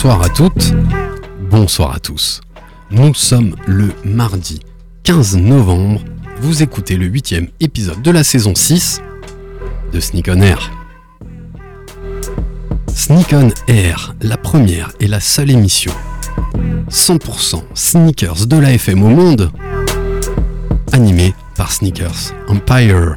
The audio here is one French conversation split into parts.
Bonsoir à toutes, bonsoir à tous. Nous sommes le mardi 15 novembre. Vous écoutez le huitième épisode de la saison 6 de Sneak on Air. Sneak on Air, la première et la seule émission 100% sneakers de la FM au monde, animée par Sneakers Empire.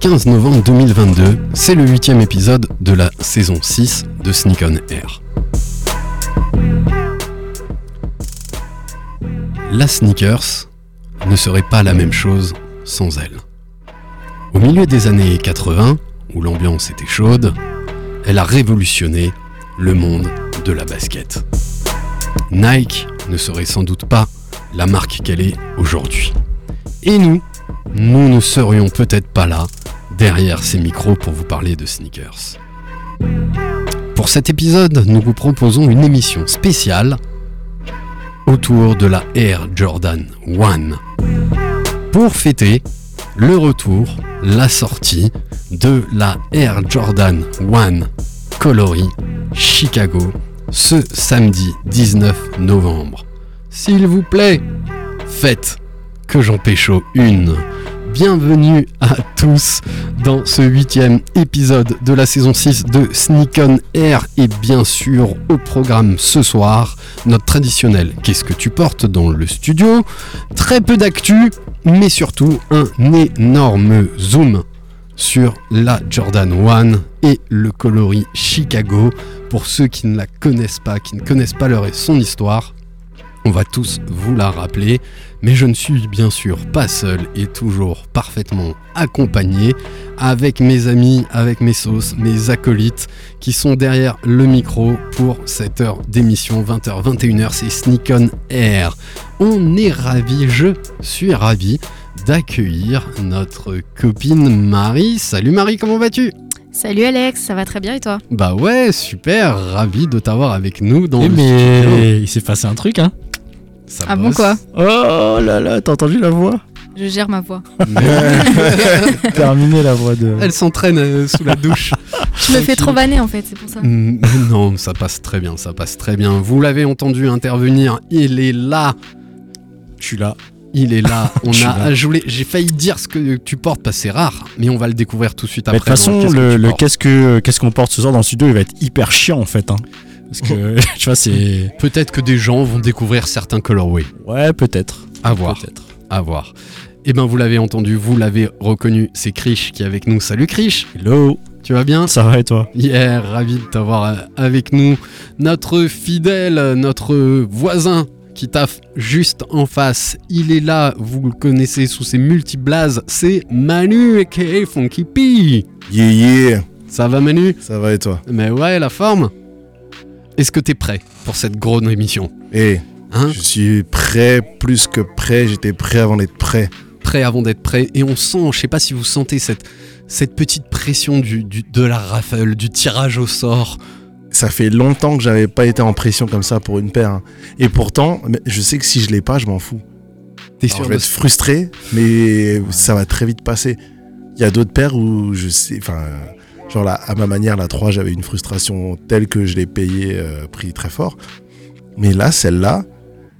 15 novembre 2022, c'est le huitième épisode de la saison 6 de Sneak on Air. La sneakers ne serait pas la même chose sans elle. Au milieu des années 80, où l'ambiance était chaude, elle a révolutionné le monde de la basket. Nike ne serait sans doute pas la marque qu'elle est aujourd'hui. Et nous, nous ne serions peut-être pas là, derrière ces micros, pour vous parler de sneakers. Pour cet épisode, nous vous proposons une émission spéciale autour de la Air Jordan 1. Pour fêter le retour, la sortie de la Air Jordan 1 coloris Chicago ce samedi 19 novembre. S'il vous plaît, faites que j'en pécho une. Bienvenue à tous dans ce huitième épisode de la saison 6 de Sneak on Air et bien sûr au programme ce soir notre traditionnel Qu'est-ce que tu portes dans le studio? Très peu d'actu mais surtout un énorme zoom sur la Jordan 1 et le coloris Chicago pour ceux qui ne la connaissent pas, qui ne connaissent pas leur et son histoire. On va tous vous la rappeler, mais je ne suis bien sûr pas seul et toujours parfaitement accompagné avec mes amis, avec mes sauces, mes acolytes qui sont derrière le micro pour cette heure d'émission 20h 21h, c'est Sneak on Air. On est ravis, je suis ravi d'accueillir notre copine Marie. Salut Marie, comment vas-tu? Salut Alex, ça va très bien et toi? Bah ouais, super, ravi de t'avoir avec nous dans Eh le mais studio. il s'est passé un truc, hein Ça Ah bon quoi Oh là là, t'as entendu la voix Je gère ma voix. Terminé la voix de. Elle s'entraîne euh, sous la douche. Je me fais trop vanner en fait, c'est pour ça. Mm, non, ça passe très bien, ça passe très bien. Vous l'avez entendu intervenir, il est là, Je suis là. il est là. On a là. ajoulé, j'ai failli dire ce que tu portes parce que c'est rare, mais on va le découvrir tout de suite Mais après. de toute dans façon, Qu'est-ce que le, tu le portes. qu'est-ce que qu'est-ce qu'on porte ce soir dans le studio, il va être hyper chiant en fait. Hein. Parce que tu vois, c'est. Peut-être que des gens vont découvrir certains colorways. Ouais, peut-être. À voir, Peut-être. à voir. Eh ben, vous l'avez entendu, vous l'avez reconnu, c'est Krish qui est avec nous. Salut Krish, Hello, tu vas bien? Ça va et toi? Yeah, ravi de t'avoir euh, avec nous. Notre fidèle, notre voisin qui taffe juste en face. Il est là, vous le connaissez sous ses multi-blazes. C'est Manu, aka Funky P. Yeah, yeah. Ça va Manu? Ça va et toi? Mais ouais, la forme? Est-ce que t'es prêt pour cette grosse émission Eh, Hein je suis prêt, plus que prêt. J'étais prêt avant d'être prêt. Prêt avant d'être prêt. Et on sent, je sais pas si vous sentez cette, cette petite pression du, du- de la rafale, du tirage au sort. Ça fait longtemps que j'avais pas été en pression comme ça pour une paire. hein. Et pourtant, je sais que si je l'ai pas, je m'en fous. T'es sûr je vais de être frustré, mais ça va très vite passer. Il y a d'autres paires où je sais, enfin, genre là, à ma manière, la 3, j'avais une frustration telle que je l'ai payé euh, prix très fort. Mais là, celle-là,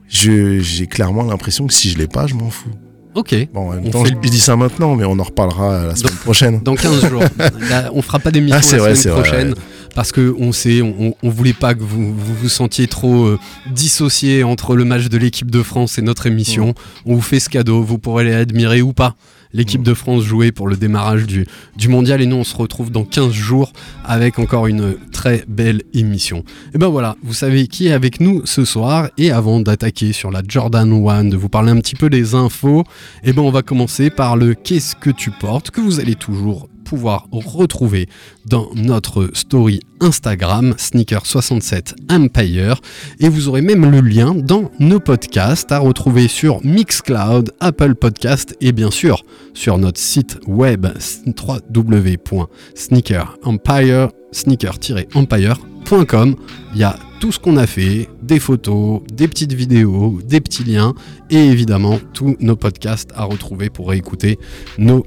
j'ai clairement l'impression que si je l'ai pas, je m'en fous. Ok. Bon, en même On temps, fait je dis ça maintenant, mais on en reparlera la semaine prochaine. Dans 15 jours. Là, on fera pas d'émission Ah, c'est la vrai, semaine c'est vrai, prochaine parce que on sait, on, on voulait pas que vous vous, vous sentiez trop euh, dissocié entre le match de l'équipe de France et notre émission. On vous fait ce cadeau, vous pourrez les admirer ou pas. L'équipe de France jouer pour le démarrage du, mondial. Et nous on se retrouve dans 15 jours avec encore une très belle émission. Et ben voilà, vous savez qui est avec nous ce soir. Et avant d'attaquer sur la Jordan One, de vous parler un petit peu des infos, et ben on va commencer par le qu'est-ce que tu portes? que vous allez toujours pouvoir retrouver dans notre story Instagram Sneaker67 Empire. Et vous aurez même le lien dans nos podcasts à retrouver sur Mixcloud, Apple Podcast et bien sûr sur notre site web www.sneakerempire sneaker-empire.com il y a tout ce qu'on a fait, des photos, des petites vidéos, des petits liens et évidemment tous nos podcasts à retrouver pour réécouter nos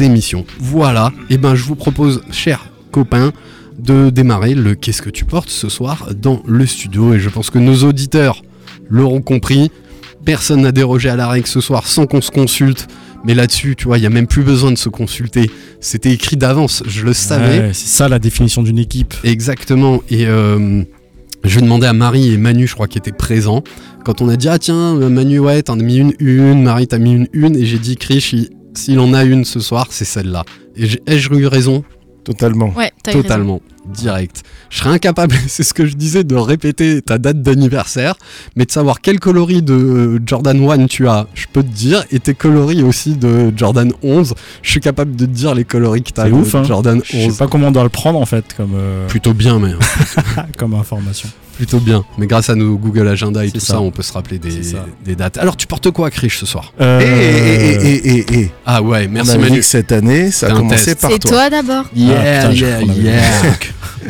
émissions. Voilà, et ben je vous propose, chers copains, de démarrer le Qu'est-ce que tu portes ce soir dans le studio et je pense que nos auditeurs l'auront compris. Personne n'a dérogé à la règle ce soir sans qu'on se consulte. Mais là-dessus, tu vois, il n'y a même plus besoin de se consulter. C'était écrit d'avance, je le savais. Ouais, c'est ça la définition d'une équipe. Exactement. Et euh, je demandais à Marie et Manu, je crois, qui étaient présents. Quand on a dit, ah tiens, euh, Manu, ouais, t'en as mis une, une, Marie, t'as mis une, une. Et j'ai dit, Krish, il- s'il en a une ce soir, c'est celle-là. Et j'ai- ai-je eu raison? Totalement. Ouais, t'as eu raison. Direct. Je serais incapable, c'est ce que je disais, de répéter ta date d'anniversaire, mais de savoir quel coloris de euh, Jordan 1 tu as, je peux te dire, et tes coloris aussi de Jordan 11, je suis capable de te dire les coloris que t'as C'est de ouf, hein. Jordan Je sais 11. pas comment on doit le prendre en fait comme, euh, Plutôt bien, mais comme information. Plutôt bien. Mais grâce à nos Google Agenda et tout ça. ça. on peut se rappeler des, dates. Alors, tu portes quoi, Krish, ce soir Euh, Et, et, et, et, et, et. Ah ouais, merci Manu. que cette année, ça a commencé test. par C'est toi. toi d'abord. Yeah, Ah, yeah, qu'on avait- yeah.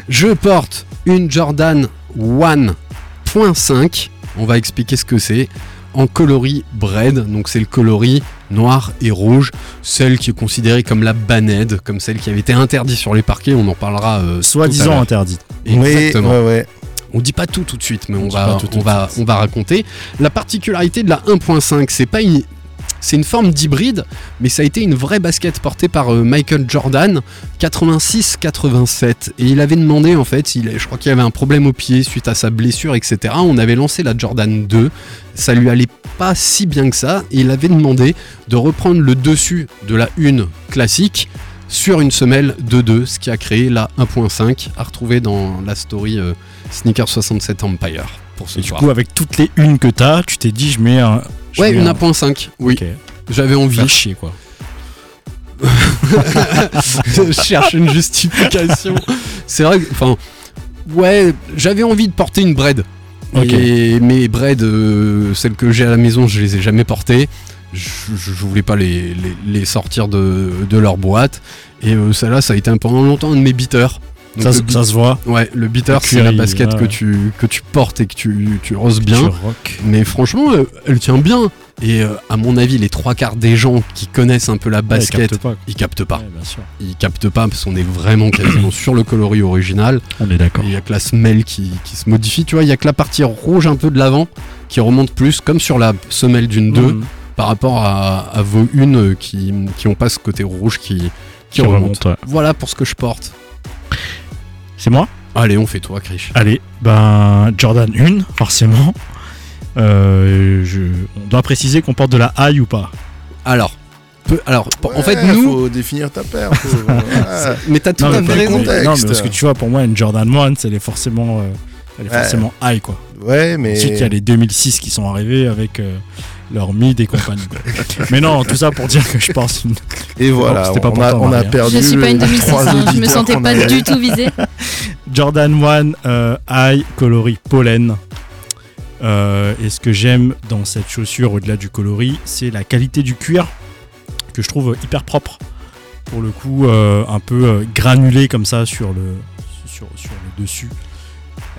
Je porte une Jordan 1.5. On va expliquer ce que c'est. En coloris bread, donc c'est le coloris noir et rouge, celle qui est considérée comme la banette, comme celle qui avait été interdite sur les parquets, on en parlera euh, Soi-disant interdite. Oui, Exactement. ouais, ouais. On dit pas tout tout de suite, mais On va, pas tout tout on, va, suite. on va raconter. La particularité de la 1.5, c'est pas une, c'est une forme d'hybride, mais ça a été une vraie basket portée par euh, Michael Jordan, 86-87. Et il avait demandé, en fait, il, je crois qu'il avait un problème au pied suite à sa blessure, etc. On avait lancé la Jordan 2, ça lui allait pas si bien que ça, et il avait demandé de reprendre le dessus de la 1 classique sur une semelle de 2, ce qui a créé la 1.5, à retrouver dans la story euh, Sneaker 67 Empire pour ce Et du coup, avec toutes les unes que t'as, tu t'es dit, je mets un. je ouais, mets une un- 1.5, oui, j'avais envie. Faire chier quoi. je cherche une justification. C'est vrai, que- enfin, ouais, j'avais envie de porter une bread. Et mes bread, euh, celles que j'ai à la maison, je les ai jamais portées. Je, je- je voulais pas les, les- les sortir de, de leur boîte. Et euh, celle-là, ça a été un- pendant longtemps un de mes beaters. Donc Ça, se- beat- ça se voit. Ouais, le beater, c'est la basket ouais. que, tu, que tu portes et que tu, tu roses bien. Tu rock. Mais franchement, euh, elle tient bien. Et euh, à mon avis, les trois quarts des gens qui connaissent un peu la Ouais, basket, pas. ils captent pas. Ouais, bien sûr. Ils captent pas parce qu'on est vraiment quasiment sur le coloris original. On est Et d'accord. Il y a que la semelle qui, qui se modifie. Tu vois, il y a que la partie rouge un peu de l'avant qui remonte plus, comme sur la semelle d'une 2, Mhm. par rapport à, à vos euh, qui, qui ont pas ce côté rouge qui, qui, Qui remonte. remonte, ouais. Voilà pour ce que je porte. C'est moi Allez, on fait toi, Krish. Allez, ben Jordan 1, forcément. Euh, je... On doit préciser qu'on porte de la high ou pas. Alors, peu- alors en fait, nous. faut définir ta paire. faut-. Mais t'as tout Non, à mais, fait raison. contexte. non, mais parce que tu vois, pour moi, une Jordan 1, c'est les forcément, euh, elle est Ouais. forcément high quoi. Ouais, mais. Ensuite, il y a les 2006 qui sont arrivés avec euh, leur mid et compagnie. mais non, tout ça pour dire que je pense une Et voilà, c'était pas on, pour a, on a hein. perdu. Je suis pas une les 2006, trois hein, je me sentais pas avait. du tout visée. Jordan 1 euh, high coloris pollen. Euh, et ce que j'aime dans cette chaussure au-delà du coloris, c'est la qualité du cuir que je trouve hyper propre. Pour le coup, euh, un peu euh, granulé comme ça sur le, sur, sur le dessus.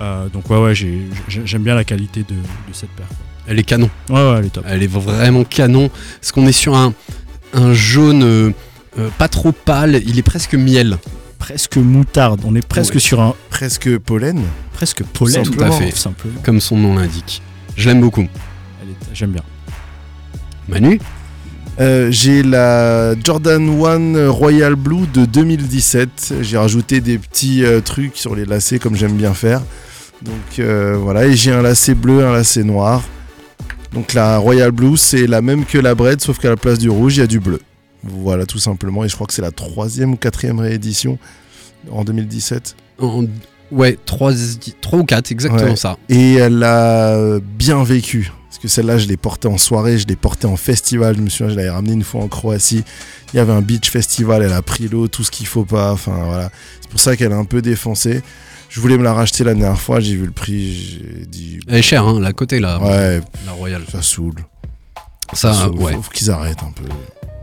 Euh, donc ouais, ouais, j'ai- j'ai- j'aime bien la qualité de, de cette paire. quoi. Elle est canon. Ouais, ouais, elle est top. Elle est vraiment canon. Parce qu'on est sur un, un jaune euh, euh, pas trop pâle. Il est presque miel. Presque moutarde. On est presque Ouais. sur un Presque pollen. presque pollen. Tout à fait. simplement. comme son nom l'indique. Je l'aime beaucoup. Elle est- J'aime bien. Manu? Euh, j'ai la Jordan 1 Royal Blue de 2017. J'ai rajouté des petits euh, trucs sur les lacets comme j'aime bien faire. Donc euh, voilà, et j'ai un lacet bleu, un lacet noir. Donc la Royal Blue, c'est la même que la Bread, sauf qu'à la place du rouge, il y a du bleu. Voilà, tout simplement. Et je crois que c'est la troisième ou quatrième réédition en 2017. En- Ouais, 3, ou 4, exactement Ouais. ça. Et elle a bien vécu. Parce que celle-là, je l'ai portée en soirée, je l'ai portée en festival. Je me souviens, je l'avais ramenée une fois en Croatie. Il y avait un beach festival, elle a pris l'eau, tout ce qu'il faut pas. Enfin voilà. C'est pour ça qu'elle est un peu défoncée. Je voulais me la racheter la dernière fois, j'ai vu le prix, j'ai dit. Elle est chère, hein, la côté, là. Ouais, La Royale. ça saoule. Ça, Ça saoule. ouais. Faut, faut qu'ils arrêtent un peu.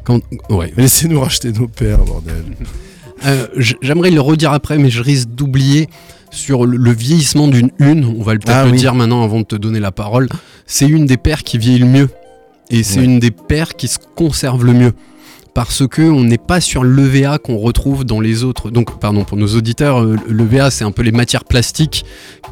Quand- ouais. Laissez-nous racheter nos paires, bordel. Euh, J'aimerais le redire après, mais je risque d'oublier sur le, vieillissement d'une une. On va le- peut-être Ah le oui. dire maintenant avant de te donner la parole. C'est une des paires qui vieillit le mieux. Et c'est Ouais. une des paires qui se conserve le mieux. Parce que on n'est pas sur l'EVA qu'on retrouve dans les autres. Donc, pardon, pour nos auditeurs, euh, l'EVA, c'est un peu les matières plastiques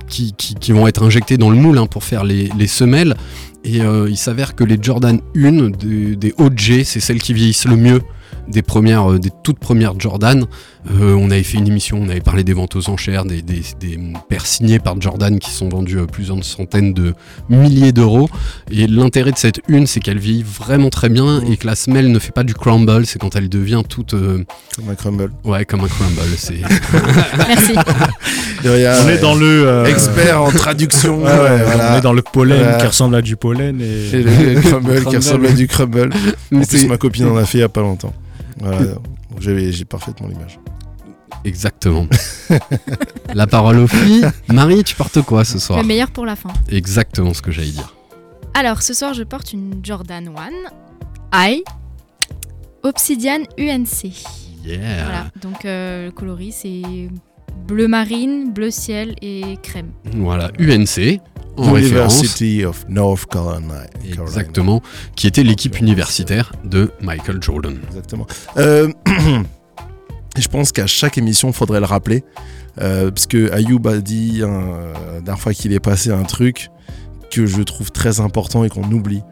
qui, qui- qui vont être injectées dans le moule hein, pour faire les, les semelles. Et euh, il s'avère que les Jordan 1 des, des OG, c'est celles qui vieillissent le mieux des premières, euh, des toutes premières Jordan. Euh, on avait fait une émission, on avait parlé des ventes aux enchères, des, des, des paires signées par Jordan qui sont vendues à plusieurs centaines de milliers d'euros. Et l'intérêt de cette une, c'est qu'elle vieillit vraiment très bien et que la semelle ne fait pas du crumble. C'est quand elle devient toute, euh, Comme un crumble. ouais, comme un crumble. C'est Merci. De rien, On est dans le. euh, expert en traduction. ouais, ouais, voilà. On est dans le pollen Voilà. qui ressemble à du pollen. Et... Et le crumble qui ressemble à du crumble. En plus, ma copine en a fait il y a pas longtemps. Voilà. Donc, j'avais- J'ai parfaitement l'image. exactement. la parole aux filles. Marie, tu portes quoi ce soir Le meilleur pour la fin. Exactement ce que j'allais dire. Alors, ce soir, je porte une Jordan 1 High Obsidian UNC. Yeah. Voilà. Donc, euh, le coloris, c'est bleu marine, bleu ciel et crème. Voilà, UNC en référence. University of North Carolina. Carolina. Exactement, qui était l'équipe universitaire de Michael Jordan. Exactement. Euh, je pense qu'à chaque émission, il faudrait le rappeler. euh, parce que Ayoub a dit euh, la dernière fois qu'il est passé un truc que je trouve très important et qu'on oublie.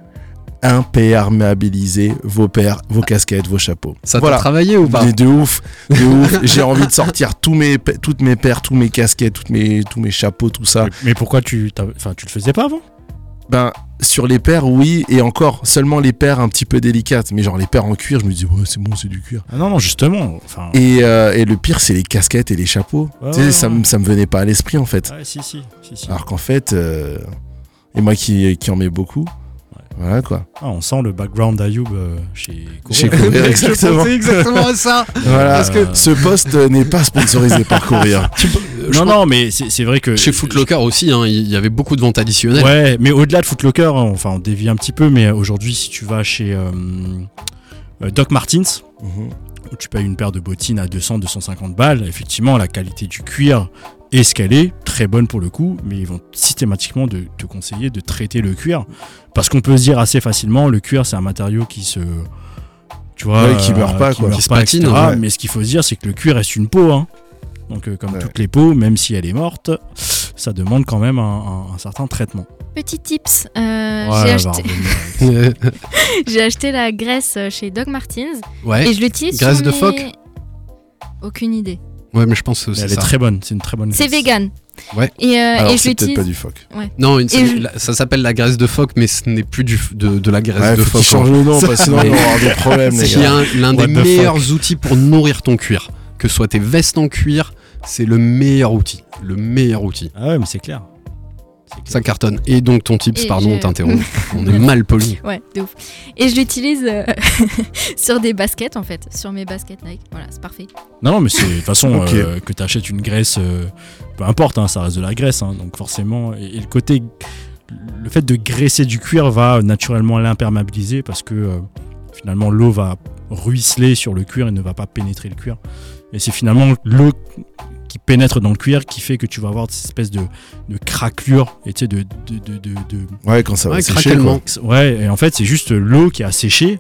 Imperméabiliser vos paires, vos casquettes, vos chapeaux. Ça t'a Voilà. travaillé ou pas de ouf, de ouf. J'ai envie de sortir tous mes, toutes mes paires, tous mes casquettes, toutes mes, tous mes chapeaux, tout ça. Mais- Mais pourquoi tu, enfin, tu le faisais pas avant? Ben, sur les paires, oui, et encore, seulement les paires un petit peu délicates. Mais genre les paires en cuir, je me dis, ouais, c'est bon, c'est du cuir. ah Non, non, justement. Enfin, Et, euh, et le pire, c'est les casquettes et les chapeaux. Ouais, tu sais, ouais, ça, me- ça me venait pas à l'esprit en fait. si, si, si. Alors qu'en fait, euh, et moi qui, qui en mets beaucoup, voilà quoi. Ah, on sent le background d'Ayoub euh, chez Courir. Chez Courir, exactement. exactement à ça. Voilà. Parce que- ce poste n'est pas sponsorisé par Courir. Non, non, mais c'est c'est vrai que. Chez Footlocker aussi, hein, il y avait beaucoup de ventes additionnelles. Ouais, mais au-delà de Footlocker, hein, enfin, on dévie un petit peu, mais aujourd'hui, si tu vas chez euh, euh, Doc Martens, Mhm. où tu payes une paire de bottines à 200-250 balles, effectivement, la qualité du cuir est, très bonne pour le coup, mais ils vont systématiquement de, te conseiller de traiter le cuir. Parce qu'on peut se dire assez facilement, le cuir, c'est un matériau qui se. Tu vois, Ouais, qui meurt pas, quoi. meurt Qui se pas, patine, etc. ouais. Mais ce qu'il faut se dire, c'est que le cuir reste une peau. hein. Donc, euh, comme Ouais. toutes les peaux, même si elle est morte, ça demande quand même un, un- un certain traitement. Petit tips, euh, Ouais, j'ai acheté, la graisse chez Doc Martens ouais. et je l'utilise Graisse sur de mes- phoque? Aucune idée. Ouais, mais je pense que c'est elle est très bonne, c'est une très bonne C'est graisse. vegan. Ouais. Et, euh, Alors et je c'est peut-être l'utilise. pas du phoque. Non, une- c'est- je- la- ça s'appelle la graisse de phoque, mais ce n'est plus du, f- de, de la graisse Ouais, de faut phoque. change le nom, parce que sinon on va avoir des problèmes les C'est gars. un- l'un What des the meilleurs outils pour nourrir ton cuir. Que ce soit tes vestes en cuir, c'est le meilleur outil. Le meilleur outil. Ah ouais, mais c'est clair. Ça cartonne. Et donc ton tips, Et pardon, je- on t'interrompt. on est mal poli. Ouais, de ouf. Et je l'utilise euh, sur des baskets en fait, sur mes baskets Nike. Voilà, c'est parfait. Non, non, mais c'est de toute façon euh, que tu achètes une graisse, euh, peu importe, hein, ça reste de la graisse. hein, donc forcément, et, et le côté, le fait de graisser du cuir va naturellement l'imperméabiliser parce que euh, finalement l'eau va ruisseler sur le cuir et ne va pas pénétrer le cuir. Et c'est finalement l'eau qui pénètre dans le cuir qui fait que tu vas avoir cette espèce de, de craquelure et tu sais, de, de, de, de- de- Ouais, quand ça va sécher. Ouais, et en fait, c'est juste l'eau qui a séché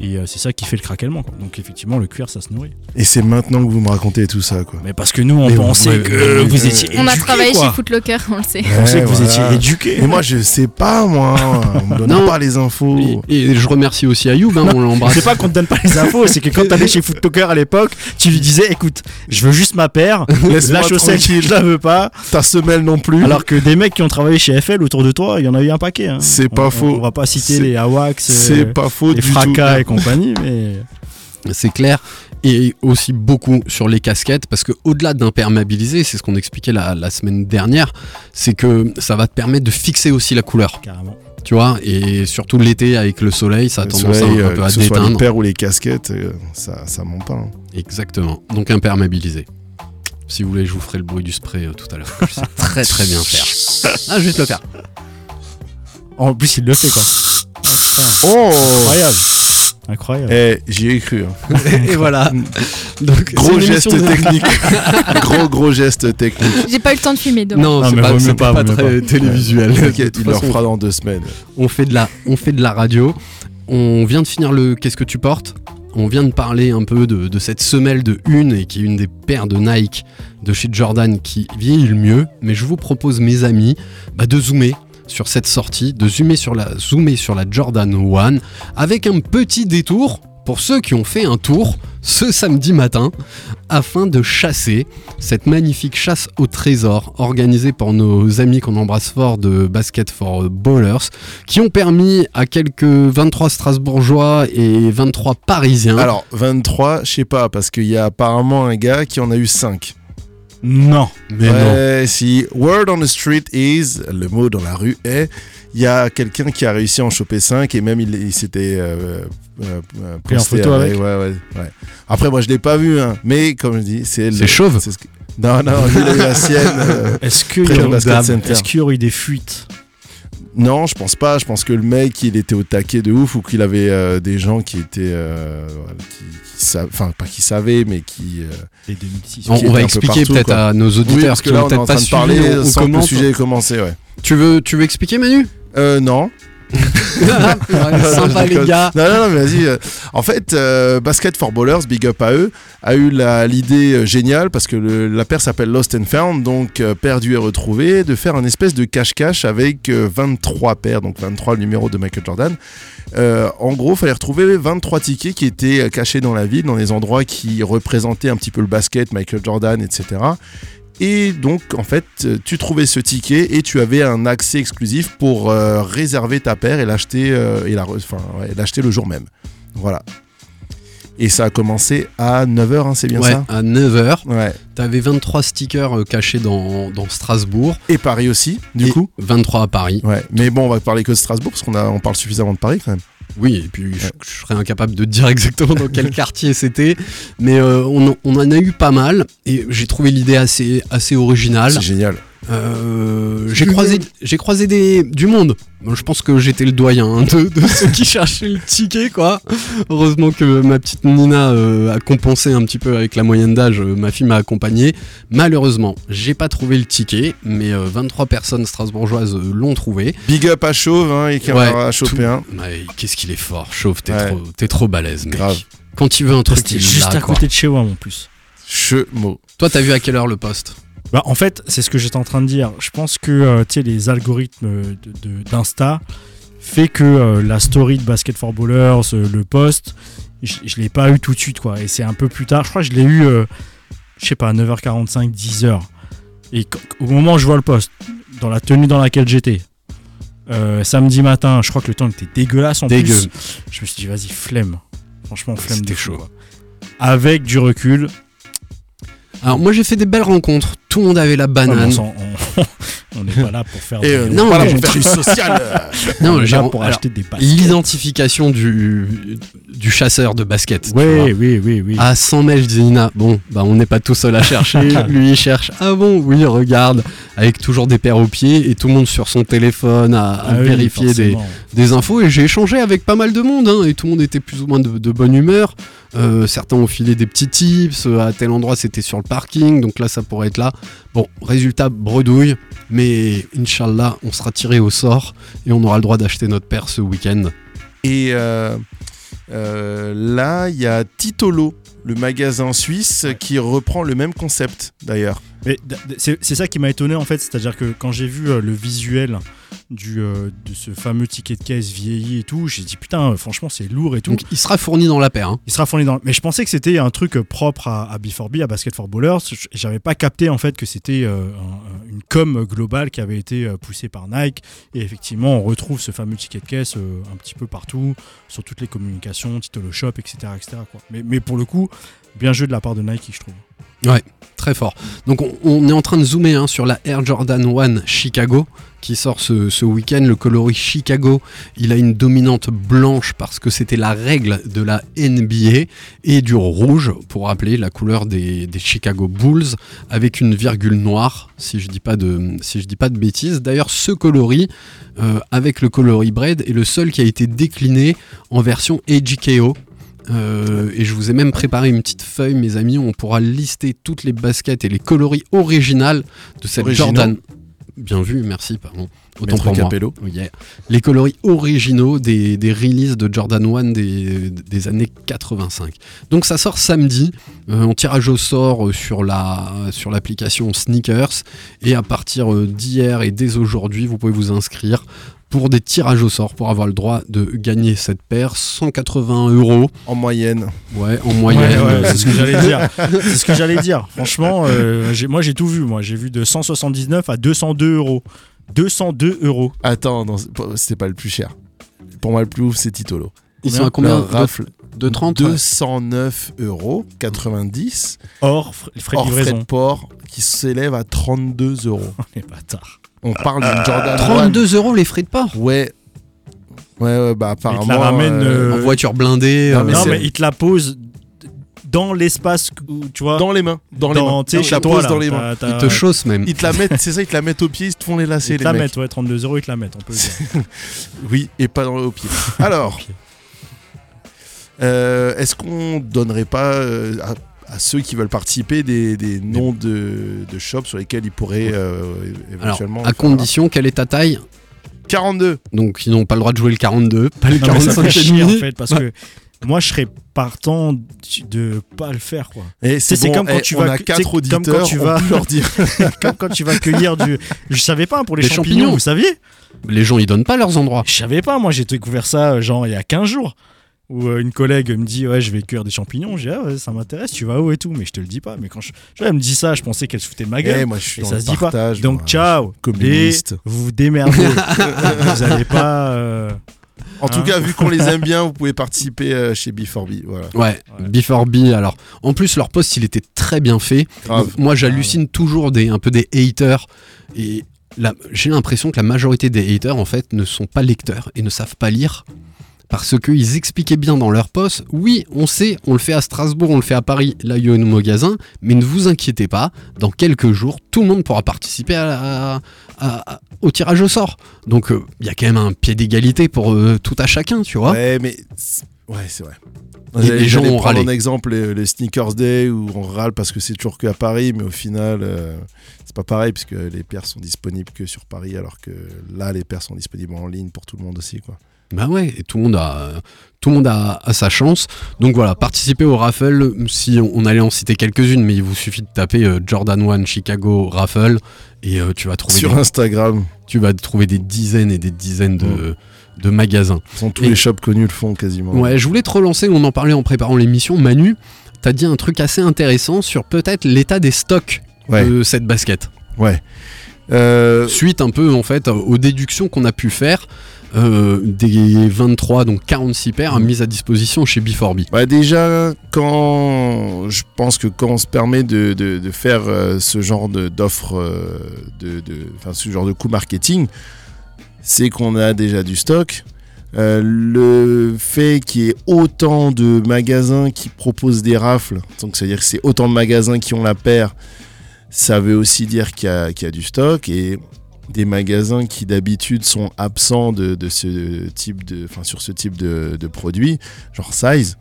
Et euh, c'est ça qui fait le quoi. Donc effectivement, le cuir, ça se nourrit. Et c'est maintenant que vous me racontez tout ça, quoi. Mais parce que nous, on Mais pensait ouais, que ouais, vous étiez On a travaillé quoi. chez Footlocker, on le sait. On pensait que vous étiez éduqués. Mais moi, je sais pas, moi. On me donne Non. pas les infos. Et, et je remercie aussi Ayoub, hein, on l'embrasse. C'est pas qu'on te donne pas les infos, c'est que quand t'allais chez Footlocker à l'époque, tu lui disais écoute, je veux juste ma paire, la chaussette, tranquille. je la veux pas. Ta semelle non plus. Alors que des mecs qui ont travaillé chez FL autour de toi, il y en a eu un paquet. hein. C'est On- pas on- faux. On va pas citer les Awax, c'est euh, pas faux les fracas compagnie, mais C'est clair. Et aussi beaucoup sur les casquettes, parce que au-delà d'imperméabiliser, c'est ce qu'on expliquait la, la semaine dernière, c'est que ça va te permettre de fixer aussi la couleur, carrément. tu vois, et surtout l'été avec le soleil, ça a Le tendance à soleil, un euh, peu à que ce soit les déteindre. paires ou les casquettes, euh, ça, ça ment pas. hein. Exactement. Donc imperméabiliser. Si vous voulez, je vous ferai le bruit du spray euh, tout à l'heure. Je sais très très bien faire. Ah, je vais te le faire. En plus, il le fait quoi. Oh Incroyable. Incroyable. Eh, j'y ai cru. hein. Et voilà. Donc, Gros geste de- technique. gros, gros geste technique. J'ai pas eu le temps de filmer demain. Non, Non, c'est mais pas, mieux pas, pas, mieux très pas. télévisuel. T'inquiète, il le refera dans deux semaines. on fait de la, on fait de la radio. On vient de finir le Qu'est-ce que tu portes? On vient de parler un peu de, de cette semelle de une et qui est une des paires de Nike de chez Jordan qui vieillit le mieux. Mais je vous propose, mes amis, bah, de zoomer sur cette sortie, de zoomer sur la, Jordan 1 avec un petit détour pour ceux qui ont fait un tour ce samedi matin afin de chasser cette magnifique chasse au trésor organisée par nos amis qu'on embrasse fort de Basket for Ballers qui ont permis à quelques 23 Strasbourgeois et 23 Parisiens. Alors, 23, je sais pas, parce qu'il y a apparemment un gars qui en a eu 5. Non. mais non. ouais, si Word on the street is, le mot dans la rue est, il y a quelqu'un qui a réussi à en choper 5 et même il, il s'était euh, euh, euh, Pris en posté photo avec. Ouais, ouais, ouais. Après, moi je l'ai pas vu, hein, mais comme je dis, c'est le- C'est chauve. c'est ce que- Non, non, lui, il a eu la sienne. euh, Est-ce qu'il y, qu'il y aurait eu des fuites? Non, je pense pas. Je pense que le mec, il était au taquet de ouf ou qu'il avait euh, des gens qui étaient. euh, voilà, qui, qui sa- Enfin, pas qui savaient, mais qui. euh, Les 2006 On, qui on va peu expliquer peut-être à nos Oui, auditeurs parce que qui là, ont on est en peut-être pas train de parler sans que le sujet ait commencé, ouais. Tu veux, tu veux expliquer Manu? Euh, non. Sympa les gars. Non, non, non, mais vas-y. euh, En fait, euh, Basket for Ballers, big up à eux, a eu l'idée euh, géniale parce que le- la paire s'appelle Lost and Found, donc euh, perdu et retrouvé, de faire un espèce de cache-cache avec euh, 23 paires, donc 23 le numéro de Michael Jordan. En gros, il fallait retrouver 23 tickets qui étaient cachés dans la ville, dans des endroits qui représentaient un petit peu le basket, Michael Jordan, etc. Et donc, en fait, tu trouvais ce ticket et tu avais un accès exclusif pour euh, réserver ta paire et l'acheter euh, et la re- enfin, ouais, l'acheter le jour même. Voilà. Et ça a commencé à 9h, hein, c'est bien Ouais, ça? à 9h, Ouais. t'avais 23 stickers euh, cachés dans, dans Strasbourg. Et Paris aussi, du et coup? 23 à Paris. Ouais. Mais bon, on va parler que de Strasbourg parce qu'on a, on parle suffisamment de Paris quand même. Oui, et puis je, je serais incapable de dire exactement dans quel quartier c'était, mais euh, on, en- on en a eu pas mal et j'ai trouvé l'idée assez, assez originale. C'est génial. Euh, j'ai croisé, j'ai croisé des, du monde. Bon, je pense que j'étais le doyen hein, de, de ceux qui cherchaient le ticket, quoi. Heureusement que ma petite Nina euh, a compensé un petit peu avec la moyenne d'âge. euh, ma fille m'a accompagné. Malheureusement, j'ai pas trouvé le ticket, mais euh, 23 personnes strasbourgeoises euh, l'ont trouvé. Big up à Chauve hein, et qui en Ouais, aura chopé un. Ouais, Qu'est-ce qu'il est fort, chauve, t'es Ouais. trop, t'es trop balèze, mec. Grave. Quand il veut un truc, il juste à quoi. côté de chez moi en plus. Chemo. Toi, t'as vu à quelle heure le poste? Bah, en fait, c'est ce que j'étais en train de dire. Je pense que euh, tu sais, les algorithmes d'Insta fait que euh, la story de Basket for Ballers, euh, le post, je, je l'ai pas eu tout de suite quoi. Et c'est un peu plus tard. Je crois que je l'ai eu, euh, je sais pas, 9h45, 10h. Et au moment où je vois le post, dans la tenue dans laquelle j'étais, samedi matin, je crois que le temps était dégueulasse en Dégueu. plus. Je me suis dit, vas-y, flemme. Franchement, flemme C'était de chaud. quoi. Avec du recul, Alors, moi, j'ai fait des belles rencontres. Tout le monde avait la mais banane. on n'est pas là pour faire. Des- euh, Non, non, voilà, mais- pour faire du social. Non, j'ai pour alors, acheter des baskets. l'identification du, du chasseur de basket. tu vois. Oui, oui, oui, oui. À 100 mètres, Nina, bon, bah on n'est pas tout seul à chercher. Lui, il cherche. Ah bon, oui, regarde. Avec toujours des paires aux pieds et tout le monde sur son téléphone à, à Ah oui, vérifier des, infos. Et j'ai échangé avec pas mal de monde. hein, et tout le monde était plus ou moins de, de bonne humeur. Euh, certains ont filé des petits tips. euh, À tel endroit, c'était sur le parking. Donc là, ça pourrait être là. Bon, résultat, bredouille. Mais Inch'Allah, on sera tiré au sort. Et on aura le droit d'acheter notre paire ce week-end. Et, euh, Euh, là, il y a Titolo, le magasin suisse, qui reprend le même concept d'ailleurs. C'est ça qui m'a étonné en fait, c'est-à-dire que quand j'ai vu euh, le visuel du, euh, de ce fameux ticket de caisse vieilli et tout, j'ai dit putain, euh, franchement c'est lourd et tout. Donc il sera fourni dans la paire. hein. Il sera fourni dans. Mais je pensais que c'était un truc propre à, à B4B, à Basket for Ballers. Je- J'avais pas capté en fait que c'était euh, un- une com globale qui avait été poussée par Nike. Et effectivement, on retrouve ce fameux ticket de caisse un petit peu partout, sur toutes les communications, Titolo Shop, etc. etc. quoi. Mais, mais pour le coup, bien joué de la part de Nike, je trouve. Très fort. Donc on, est en train de zoomer hein, sur la Air Jordan 1 Chicago qui sort ce, week-end. Le coloris Chicago, il a une dominante blanche parce que c'était la règle de la NBA et du rouge pour rappeler la couleur des, Chicago Bulls avec une virgule noire si je dis pas de, si dis pas de bêtises. D'ailleurs ce coloris euh, avec le coloris Bread est le seul qui a été décliné en version AGKO. Euh, et je vous ai même préparé une petite feuille, mes amis, où on pourra lister toutes les baskets et les coloris originales de cette Originaux. Jordan. Bien vu, merci, pardon. Autant Maître pour moi. Capello. Yeah. Les coloris originaux des, des releases de Jordan 1 des, des années 85. Donc ça sort samedi, euh, en tirage au sort euh, sur la sur l'application Sneakers. Et à partir d'hier et dès aujourd'hui, vous pouvez vous inscrire pour des tirages au sort pour avoir le droit de gagner cette paire. 180 euros, En moyenne. ouais, en moyenne. Ouais, ouais, c'est ce que j'allais dire. C'est ce que j'allais dire. Franchement, euh, j'ai- moi j'ai tout vu. Moi j'ai vu de 179 à 202 euros. 202 euros. Attends, non, c'est pas- c'était pas le plus cher. Pour moi, le plus ouf, c'est Titolo. Ils sont à combien rafle de 30 ouais. 209 euros 90 Hors frais de hors frais de port qui s'élève à 32 euros. Les bâtards. On parle d'une Jordan 32 euros les frais de port 1. Ouais. Ouais, ouais, bah apparemment. la ramène, euh, Euh, en voiture blindée. non, euh, mais non, mais il te la pose dans l'espace où tu vois. dans les mains. Dans les mains. Ils te la chez toi, posent là, dans les mains. ils te chaussent même. Ils te la mettent, c'est ça, ils te la mettent au pied, ils te font les lacets, Ils te les la mecs. mettent, ouais, 32 euros, ils te la mettent, on peut le dire. Oui, et pas dans, au pied. Alors, euh, est-ce qu'on donnerait pas euh, à, ceux qui veulent participer des, des noms de, de shops sur lesquels ils pourraient euh, Alors, éventuellement. à condition, quelle est ta taille 42 Donc, ils n'ont pas le droit de jouer le 42, pas le Non, mais ça 45 fait et chier en fait, parce que moi je serais partant de pas le faire quoi. Et C'est- c'est bon, comme quand eh, tu vas- comme quand tu vas- leur dire. Comme quand tu vas cueillir du. Je savais pas pour les champignons, champignons. vous saviez Les gens, ils donnent pas leurs endroits. Je savais pas, moi j'ai découvert ça genre il y a 15 jours. Où euh, une collègue me dit ouais je vais cueillir des champignons, j'ai ah ouais ça m'intéresse, tu vas où et tout, mais je te le dis pas. Mais quand je, je- elle me dit ça, je pensais qu'elle se foutait de ma Eh, gueule. moi, je suis et ça se dit pas. partage. Donc moi. ciao, les, communiste. vous vous démerdez. vous allez pas. euh, En tout Hein cas, vu qu'on les aime bien, vous pouvez participer euh, chez B4B. Voilà. Ouais, Ouais. before B. Alors, en plus, leur post, il était très bien fait. Donc, moi, j'hallucine toujours des, un peu des haters. Et j'ai l'impression que la majorité des haters, en fait, ne sont pas lecteurs et ne savent pas lire. Parce qu'ils expliquaient bien dans leur post, oui, on sait, on le fait à Strasbourg, on le fait à Paris, là il y a un magasin, mais ne vous inquiétez pas, dans quelques jours, tout le monde pourra participer à- à- à- au tirage au sort. Donc euh, il y a quand même un pied d'égalité pour euh, tout à chacun, tu vois. Ouais, mais. Ouais, c'est vrai. Et les gens ont râlé. en exemple les, les Sneakers Day où on râle parce que c'est toujours qu'à Paris, mais au final, euh, c'est pas pareil puisque les paires sont disponibles que sur Paris, alors que là, les paires sont disponibles en ligne pour tout le monde aussi. Quoi. Bah ouais, et tout le monde a, tout le monde a, a sa chance. Donc voilà, participez au raffle. Si on, on allait en citer quelques-unes, mais il vous suffit de taper euh, Jordan 1 Chicago raffle et euh, tu vas trouver, Sur des, Instagram, tu vas trouver des dizaines et des dizaines de, de magasins. sont tous Et- les shops connus le font quasiment. Ouais, je voulais te relancer. On en parlait en préparant l'émission. Manu, t'as dit un truc assez intéressant sur peut-être l'état des stocks Ouais. de cette basket. ouais. Euh, Suite un peu en fait aux déductions qu'on a pu faire. Euh, des 23, donc 46 paires Mm. mises à disposition chez B4B. Bah déjà, quand je pense que quand on se permet de, faire euh, ce genre de- d'offre, euh, de, de- ce genre de coup marketing, c'est qu'on a déjà du stock. Le fait qu'il y ait autant de magasins qui proposent des rafles, donc c'est-à-dire que c'est autant de magasins qui ont la paire, ça veut aussi dire qu'il y, y a du stock et des magasins qui d'habitude sont absents de, de ce type de, enfin sur ce type de, de produit, genre size.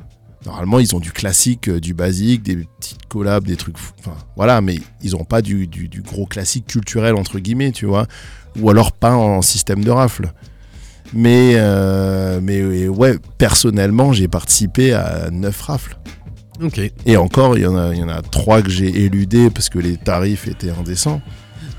Normalement, ils ont du classique, euh, du basique, des petites collabs, des trucs. Enfin, voilà, mais ils ont pas du, du- du gros classique culturel, entre guillemets, tu vois. Ou alors pas en système de rafle. Mais, euh, mais ouais, personnellement, j'ai participé à 9 rafles. Ok. Et encore, il y en a, il y en a 3 que j'ai éludés parce que les tarifs étaient indécents.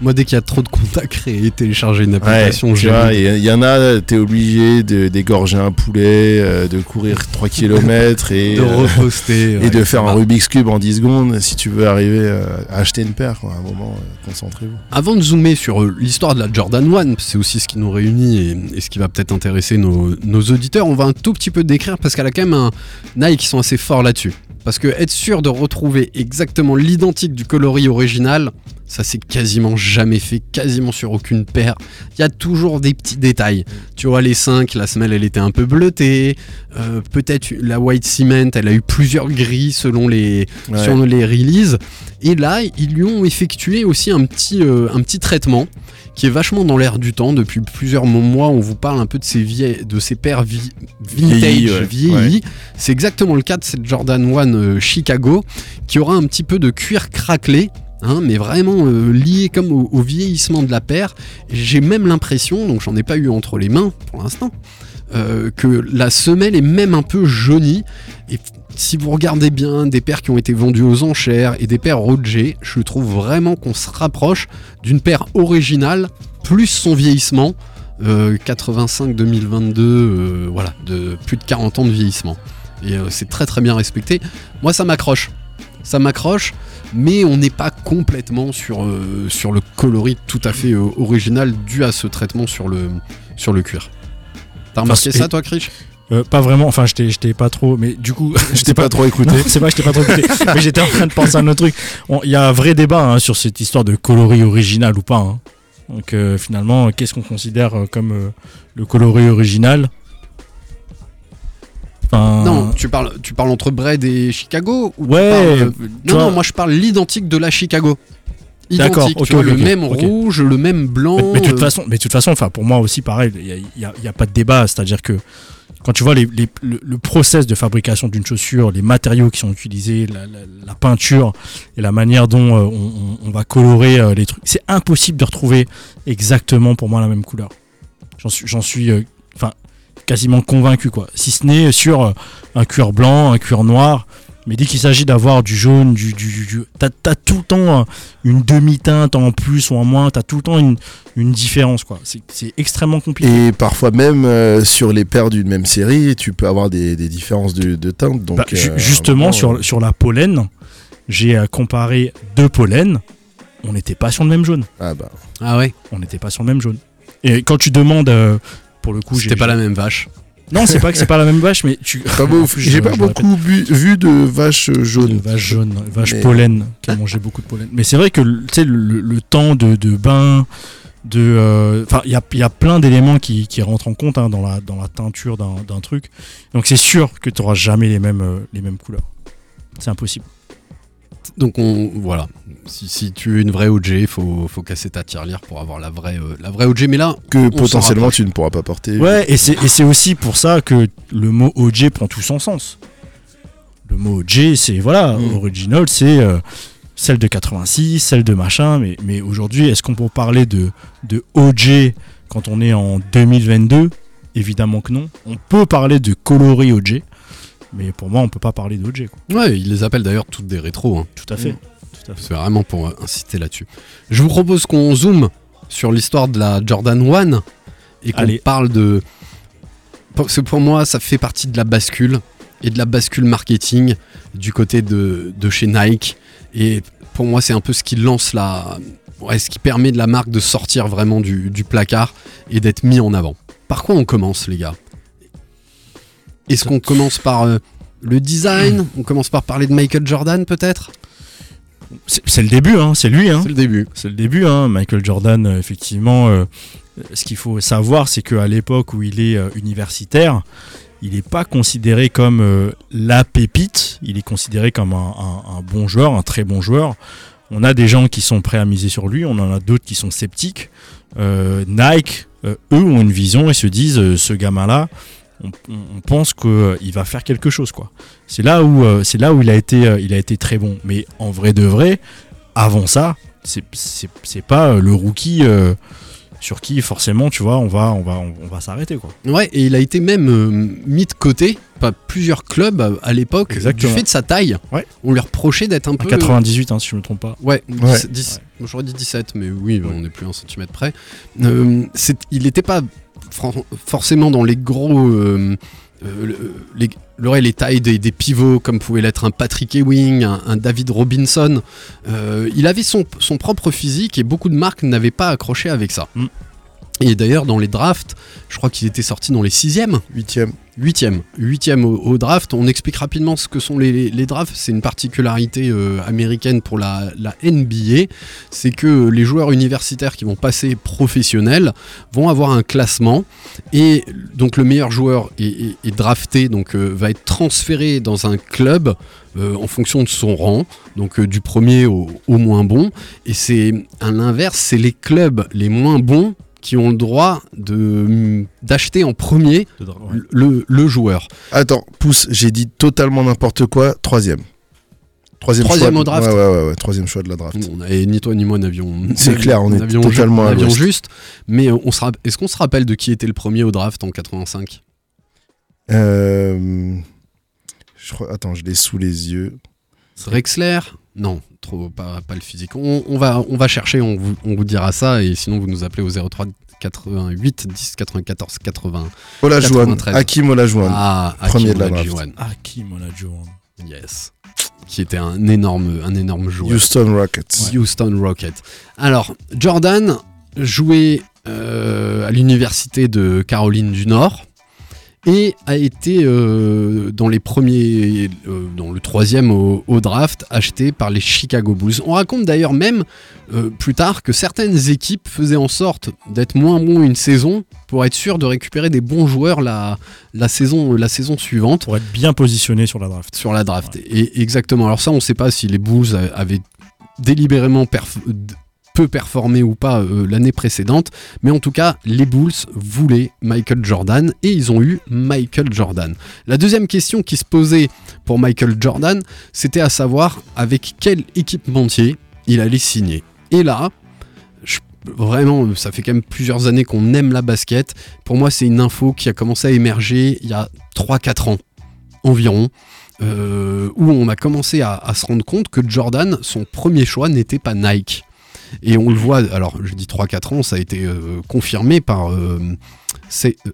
Moi, dès qu'il y a trop de comptes à créer et télécharger une application, il y, en a, t'es obligé de d'égorger un poulet, euh, de courir 3 km et, de euh, reposter. et de faire un. Rubik's Cube en 10 secondes si tu veux arriver euh, à acheter une paire. Quoi. À un moment, concentrez-vous. Avant de zoomer sur l'histoire de la Jordan 1, c'est aussi ce qui nous réunit et, et ce qui va peut-être intéresser nos, nos auditeurs, on va un tout petit peu décrire parce qu'elle a quand même un Nike qui sont assez forts là-dessus. Parce que être sûr de retrouver exactement l'identique du coloris original, ça c'est quasiment jamais fait, quasiment sur aucune paire. Il y a toujours des petits détails. Tu vois, les 5, la semelle elle était un peu bleutée. Euh, Peut-être la White Cement, elle a eu plusieurs gris selon les, Ouais. les releases. Et là, ils lui ont effectué aussi un petit, euh, un petit traitement qui est vachement dans l'air du temps. Depuis plusieurs mois, on vous parle un peu de ces, vieilles, de ces paires vi- vintage Vieillies, ouais. vieillies. C'est exactement le cas de cette Jordan 1 euh, Chicago qui aura un petit peu de cuir craquelé. Hein, mais vraiment euh, lié comme au, vieillissement de la paire. J'ai même l'impression, donc j'en ai pas eu entre les mains pour l'instant, euh, que la semelle est même un peu jaunie. Et si vous regardez bien des paires qui ont été vendues aux enchères et des paires Roger, je trouve vraiment qu'on se rapproche d'une paire originale plus son vieillissement. euh, 85-2022, euh, voilà, de plus de 40 ans de vieillissement. Et c'est très très bien respecté. Moi ça m'accroche. Ça m'accroche, mais on n'est pas complètement sur, euh, sur le coloris tout à fait euh, original dû à ce traitement sur le, sur le cuir. T'as remarqué Enfin, ça toi, Krish? Euh, pas vraiment, enfin je t'ai pas trop, mais du coup... Je t'ai pas trop écouté. C'est pas je t'ai pas trop écouté, mais j'étais en train de penser à un autre truc. Il y a un vrai débat hein, sur cette histoire de coloris original ou pas. hein. Donc euh, finalement, qu'est-ce qu'on considère comme euh, le coloris original? Enfin, Non, tu parles, tu parles entre Braid et Chicago ou tu Ouais, parles, euh, Non, non, moi je parle l'identique de la Chicago. D'accord, le même rouge, le même blanc. Mais, mais de toute euh, façon, mais de toute façon, enfin pour moi aussi pareil, il y a, y a- y a pas de débat, c'est-à-dire que quand tu vois les, les- le, le process de fabrication d'une chaussure, les matériaux qui sont utilisés, la, la- la peinture et la manière dont euh, on, va colorer euh, les trucs, c'est impossible de retrouver exactement pour moi la même couleur. J'en suis, j'en suis, euh, enfin quasiment convaincu quoi. Si ce n'est sur euh, un cuir blanc, un cuir noir. Mais dès qu'il s'agit d'avoir du jaune, du, du, du- du- t'as, t'as tout le temps euh, une demi-teinte en plus ou en moins, t'as tout le temps une, une différence quoi. C'est, c'est extrêmement compliqué. Et parfois même euh, sur les paires d'une même série, tu peux avoir des, des différences de, de teinte. Donc, Bah, ju- euh, justement sur, sur la pollen, j'ai comparé deux pollens, on n'était pas sur le même jaune. Ah bah. Ah ouais, On n'était pas sur le même jaune. Et quand tu demandes, euh, pour le coup, c'était pas la même vache. Non, c'est pas que c'est pas la même vache, mais tu. Pas beau- Je- J'ai pas beaucoup bu- vu de vaches de jaunes. vache jaune, vache Mais- pollen, qui a mangé beaucoup de pollen. Mais c'est vrai que tu sais, le, le temps de, de bain, de, euh, enfin, il y a, il y a plein d'éléments qui, qui rentrent en compte hein, dans, la, dans la teinture d'un d'un truc. Donc c'est sûr que tu n'auras jamais les mêmes, euh, les mêmes couleurs. C'est impossible. Donc on, voilà, si, si tu veux une vraie OG, il faut, faut casser ta tirelire pour avoir la vraie, euh, la vraie OG. Mais là, Que potentiellement tu ne pourras pas porter. Ouais, et c'est et c'est aussi pour ça que le mot OG prend tout son sens. Le mot OG, c'est voilà, Mm. original, c'est euh, celle de 86, celle de machin, mais, mais aujourd'hui, est-ce qu'on peut parler de, de OG quand on est en 2022 Évidemment que non. On peut parler de coloris OG, mais pour moi, on peut pas parler d'OG. quoi. ouais, ils les appellent d'ailleurs toutes des rétros. hein. Tout à fait. Mm. Tout à fait. C'est vraiment pour euh, insister là-dessus. Je vous propose qu'on zoome sur l'histoire de la Jordan 1 et qu'on parle de. Parce que pour moi, ça fait partie de la bascule et de la bascule marketing du côté de, de chez Nike. Et pour moi, c'est un peu ce qui lance la. ouais, ce qui permet de la marque de sortir vraiment du, du placard et d'être mis en avant. Par quoi on commence, les gars? Est-ce qu'on commence par euh, le design? On commence par parler de Michael Jordan, peut-être? C'est le début, hein, c'est lui. Hein. C'est le début. C'est le début, hein. Michael Jordan, euh, effectivement. euh, ce qu'il faut savoir, c'est qu'à l'époque où il est euh, universitaire, il n'est pas considéré comme euh, la pépite, il est considéré comme un, un- un bon joueur, un très bon joueur. On a des gens qui sont prêts à miser sur lui, on en a d'autres qui sont sceptiques. Nike, eux, ont une vision et se disent, ce gamin-là, on, on- pense qu'il va faire quelque chose. quoi. C'est là où, euh, c'est là où il, a été, euh, il a été très bon. Mais en vrai de vrai, avant ça, c'est- c'est c'est pas euh, le rookie euh, sur qui forcément, tu vois, on va, on va, on, va s'arrêter quoi. Ouais, et il a été même euh, mis de côté par plusieurs clubs euh, à l'époque du Exactement. fait de sa taille. Ouais. On lui reprochait d'être un peu 98, hein, si je me trompe pas. Ouais, Ouais. 10, 10 j'aurais dit 17, mais oui, on est plus un centimètre près. Euh, c'est- il n'était pas forcément dans les gros. euh, euh, le- les, le- les tailles des, des pivots, comme pouvait l'être un Patrick Ewing, un, un David Robinson. Euh, il avait son, son propre physique et beaucoup de marques n'avaient pas accroché avec ça. Mm. Et d'ailleurs, dans les drafts, je crois qu'il était sorti dans les sixièmes. Huitième. Huitième, huitième au, draft. On explique rapidement ce que sont les, drafts. C'est une particularité euh, américaine pour la, NBA. C'est que les joueurs universitaires qui vont passer professionnels vont avoir un classement et donc le meilleur joueur est, drafté, donc euh, va être transféré dans un club euh, en fonction de son rang, donc euh, du premier au moins bon. Et c'est à l'inverse, c'est les clubs les moins bons qui ont le droit de d'acheter en premier le, le joueur. Attends, pouce, j'ai dit totalement n'importe quoi. Troisième. Troisième, Troisième choix au draft. Ouais, ouais, ouais, ouais, troisième choix de la draft. Avait, ni toi ni moi n'avions. C'est clair, on est n'avions totalement l'ouest. juste. Mais euh, on se est-ce qu'on se rappelle de qui était le premier au draft en 85 Euh, je crois, attends, je l'ai sous les yeux. Rexler Non, trop pas, pas le physique. On, on va, on va chercher, on vous, on vous dira ça et sinon vous nous appelez au 03 88 10 94 80. Olajuwon, 93. Hakim Olajuwon. Ah, premier Hakim de la draft. Hakim Olajuwon. Yes. Qui était un énorme, un énorme joueur. Houston Rockets. Houston Rockets. Alors, Jordan jouait euh, à l'université de Caroline du Nord et a été euh, dans les premiers, euh, dans le troisième au, au draft, acheté par les Chicago Bulls. On raconte d'ailleurs même euh, plus tard que certaines équipes faisaient en sorte d'être moins bons une saison pour être sûr de récupérer des bons joueurs la, la, saison, la saison suivante Pour être bien positionné sur la draft. sur la draft. Et exactement. Alors ça, on ne sait pas si les Bulls avaient délibérément peu performé ou pas euh, l'année précédente, mais en tout cas, les Bulls voulaient Michael Jordan et ils ont eu Michael Jordan. La deuxième question qui se posait pour Michael Jordan, c'était à savoir avec quel équipementier il allait signer. Et là, vraiment, ça fait quand même plusieurs années qu'on aime la basket. Pour moi, c'est une info qui a commencé à émerger il y a 3-4 ans environ, euh, où on a commencé à se rendre compte que Jordan, son premier choix n'était pas Nike. Et on le voit, alors je dis 3-4 ans, ça a été euh, confirmé par... euh, c'est, euh,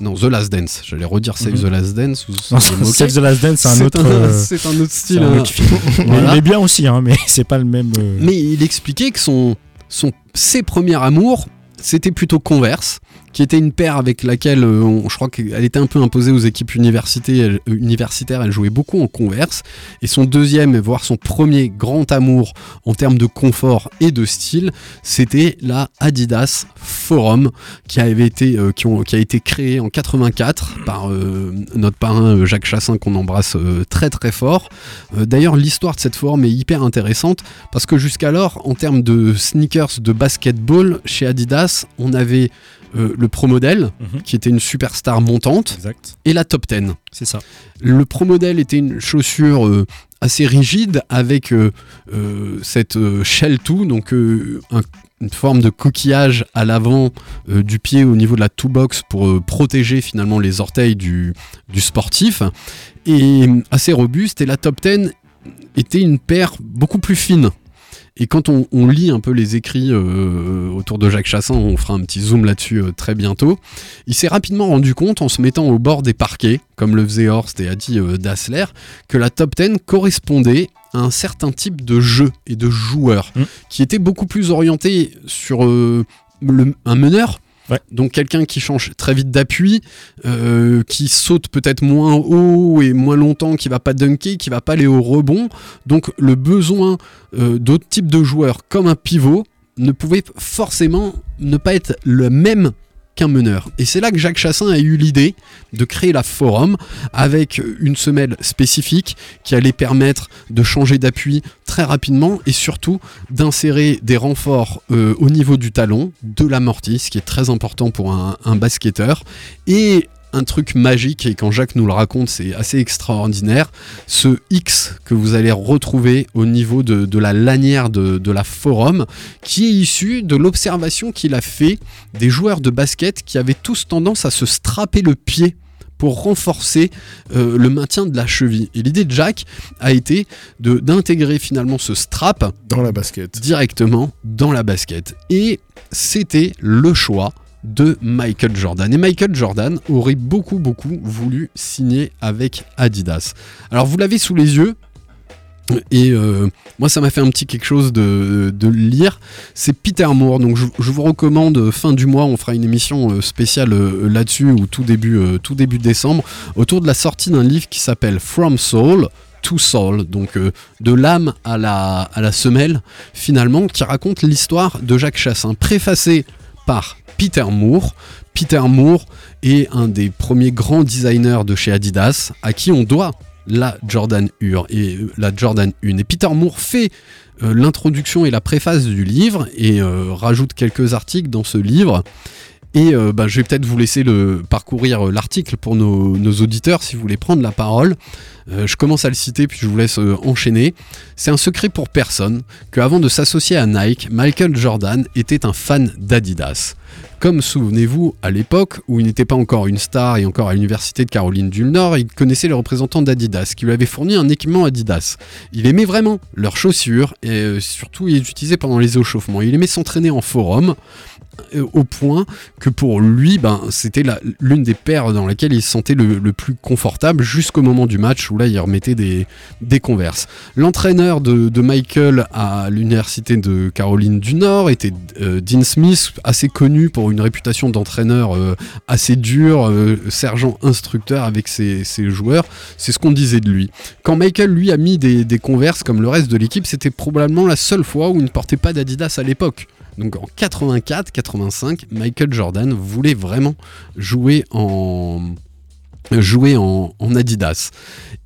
non, The Last Dance, j'allais redire Save Mhm. the Last Dance. Ou Non. Save the Last Dance, c'est un autre. c'est un autre style. un autre film. Mais Voilà. Il est bien aussi, hein, mais c'est pas le même. Mais il expliquait que son, son, ses premiers amours, c'était plutôt Converse, qui était une paire avec laquelle euh, je crois qu'elle était un peu imposée aux équipes universités- elle- euh, universitaires. Elle jouait beaucoup en Converse. Et son deuxième, voire son premier grand amour en termes de confort et de style, c'était la Adidas Forum, qui, avait été, euh, qui, ont- qui a été créée en 84 par notre parrain Jacques Chassin, qu'on embrasse très très fort. D'ailleurs, l'histoire de cette forum est hyper intéressante parce que jusqu'alors, en termes de sneakers de basketball, chez Adidas, on avait euh, le Pro Model, Mhm. qui était une superstar montante, Exact. et la Top 10. C'est ça. Le Pro Model était une chaussure euh, assez rigide avec euh, cette shell toe, donc un- une forme de coquillage à l'avant du pied au niveau de la toe box pour protéger finalement les orteils du, du sportif, et assez robuste. Et la Top 10 était une paire beaucoup plus fine. Et quand on, on lit un peu les écrits euh, autour de Jacques Chassin, on fera un petit zoom là-dessus euh, très bientôt, il s'est rapidement rendu compte, en se mettant au bord des parquets, comme le faisait Horst et a dit euh, Dassler, que la top 10 correspondait à un certain type de jeu et de joueur, Mm. qui était beaucoup plus orienté sur le- un meneur. Donc quelqu'un qui change très vite d'appui, euh, qui saute peut-être moins haut et moins longtemps, qui va pas dunker, qui va pas aller au rebond. Donc le besoin euh, d'autres types de joueurs comme un pivot ne pouvait forcément ne pas être le même qu'un meneur. Et c'est là que Jacques Chassin a eu l'idée de créer la Forum avec une semelle spécifique qui allait permettre de changer d'appui très rapidement et surtout d'insérer des renforts euh, au niveau du talon, de l'amorti, ce qui est très important pour un, basketteur, et un truc magique et quand Jacques nous le raconte, c'est assez extraordinaire. Ce X que vous allez retrouver au niveau de, de la lanière de, de la forum, qui est issu de l'observation qu'il a fait des joueurs de basket qui avaient tous tendance à se strapper le pied pour renforcer euh, le maintien de la cheville. Et l'idée de Jack a été d'intégrer finalement ce strap Dans la basket. directement dans la basket. Et c'était le choix de Michael Jordan. Et Michael Jordan aurait beaucoup, beaucoup voulu signer avec Adidas. Alors vous l'avez sous les yeux. Et euh, moi, ça m'a fait un petit quelque chose de, de lire. C'est Peter Moore. Donc, je, vous recommande, euh, fin du mois, on fera une émission euh, spéciale là-dessus, ou tout début, tout décembre, autour de la sortie d'un livre qui s'appelle From Soul to Soul. Donc, de l'âme à la, à la semelle, finalement, qui raconte l'histoire de Jacques Chassin, préfacé par Peter Moore. Peter Moore est un des premiers grands designers de chez Adidas, à qui on doit la Jordan 1 et euh, la Jordan 1. Et Peter Moore fait euh, l'introduction et la préface du livre et euh, rajoute quelques articles dans ce livre. Et euh, bah, je vais peut-être vous laisser parcourir euh, l'article pour nos, auditeurs si vous voulez prendre la parole. Euh, je commence à le citer puis je vous laisse enchaîner. C'est un secret pour personne que avant de s'associer à Nike, Michael Jordan était un fan d'Adidas. Comme souvenez-vous, à l'époque où il n'était pas encore une star et encore à l'université de Caroline du Nord, il connaissait les représentants d'Adidas qui lui avaient fourni un équipement Adidas. Il aimait vraiment leurs chaussures et surtout il les utilisait pendant les échauffements. Il aimait s'entraîner en forum au point que pour lui, ben, c'était l'une des paires dans laquelle il se sentait le, plus confortable jusqu'au moment du match où là il remettait des, des converses. L'entraîneur de, de Michael à l'université de Caroline du Nord était euh, Dean Smith, assez connu pour une réputation d'entraîneur euh, assez dur, euh, sergent instructeur avec ses, ses joueurs. C'est ce qu'on disait de lui. Quand Michael lui a mis des, des converses comme le reste de l'équipe, c'était probablement la seule fois où il ne portait pas d'Adidas à l'époque. Donc en 84-85, Michael Jordan voulait vraiment jouer en Adidas.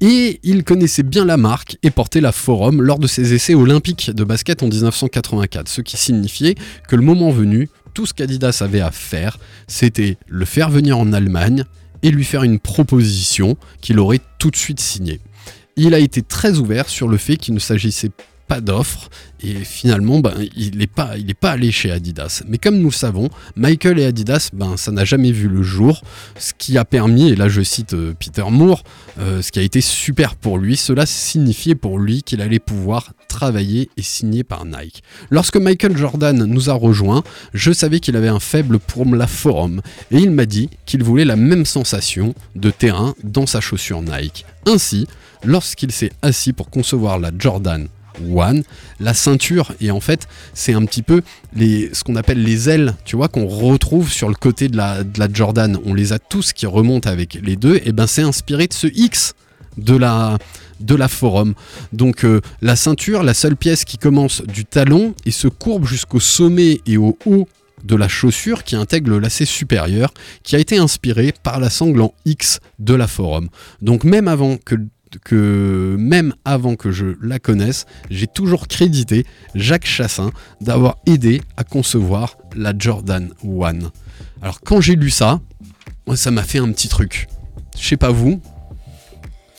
Et il connaissait bien la marque et portait la Forum lors de ses essais olympiques de basket en 1984, ce qui signifiait que le moment venu, tout ce qu'Adidas avait à faire, c'était le faire venir en Allemagne et lui faire une proposition qu'il aurait tout de suite signée. Il a été très ouvert sur le fait qu'il ne s'agissait pas d'offre et finalement ben, il n'est pas, pas allé chez Adidas. Mais comme nous le savons, Michael et Adidas, ben, ça n'a jamais vu le jour, ce qui a permis, et là je cite euh, Peter Moore, euh, ce qui a été super pour lui, cela signifiait pour lui qu'il allait pouvoir travailler et signer par Nike. Lorsque Michael Jordan nous a rejoints, je savais qu'il avait un faible pour la forum et il m'a dit qu'il voulait la même sensation de terrain dans sa chaussure Nike. Ainsi, lorsqu'il s'est assis pour concevoir la Jordan One, la ceinture et en fait c'est un petit peu les, ce qu'on appelle les ailes, tu vois, qu'on retrouve sur le côté de la, de la Jordan. On les a tous qui remontent avec les deux, et ben c'est inspiré de ce X de la, de la forum. Donc euh, la ceinture, la seule pièce qui commence du talon et se courbe jusqu'au sommet et au haut de la chaussure qui intègre le lacet supérieur, qui a été inspiré par la sangle en X de la forum. Donc même avant que que même avant que je la connaisse, j'ai toujours crédité Jacques Chassin d'avoir aidé à concevoir la Jordan One. Alors quand j'ai lu ça, moi, ça m'a fait un petit truc. Je sais pas vous,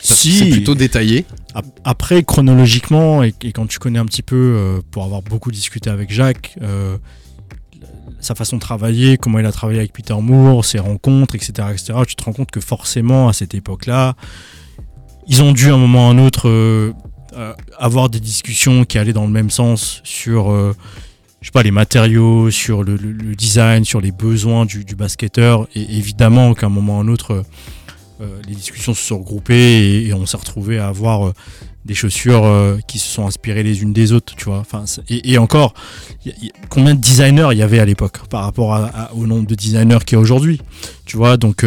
c'est plutôt détaillé. Ap- Après, chronologiquement, et, et quand tu connais un petit peu, euh, pour avoir beaucoup discuté avec Jacques, euh, sa façon de travailler, comment il a travaillé avec Peter Moore, ses rencontres, etc., etc., tu te rends compte que forcément, à cette époque-là, ils ont dû à un moment ou à un autre euh, euh, avoir des discussions qui allaient dans le même sens sur, euh, je sais pas, les matériaux, sur le, design, sur les besoins du, basketteur. Et évidemment qu'à un moment ou à un autre, les discussions se sont regroupées et, on s'est retrouvé à avoir des chaussures qui se sont inspirées les unes des autres, tu vois. Enfin, et, encore, combien de designers il y avait à l'époque par rapport au nombre de designers qu'il y a aujourd'hui, tu vois. Donc,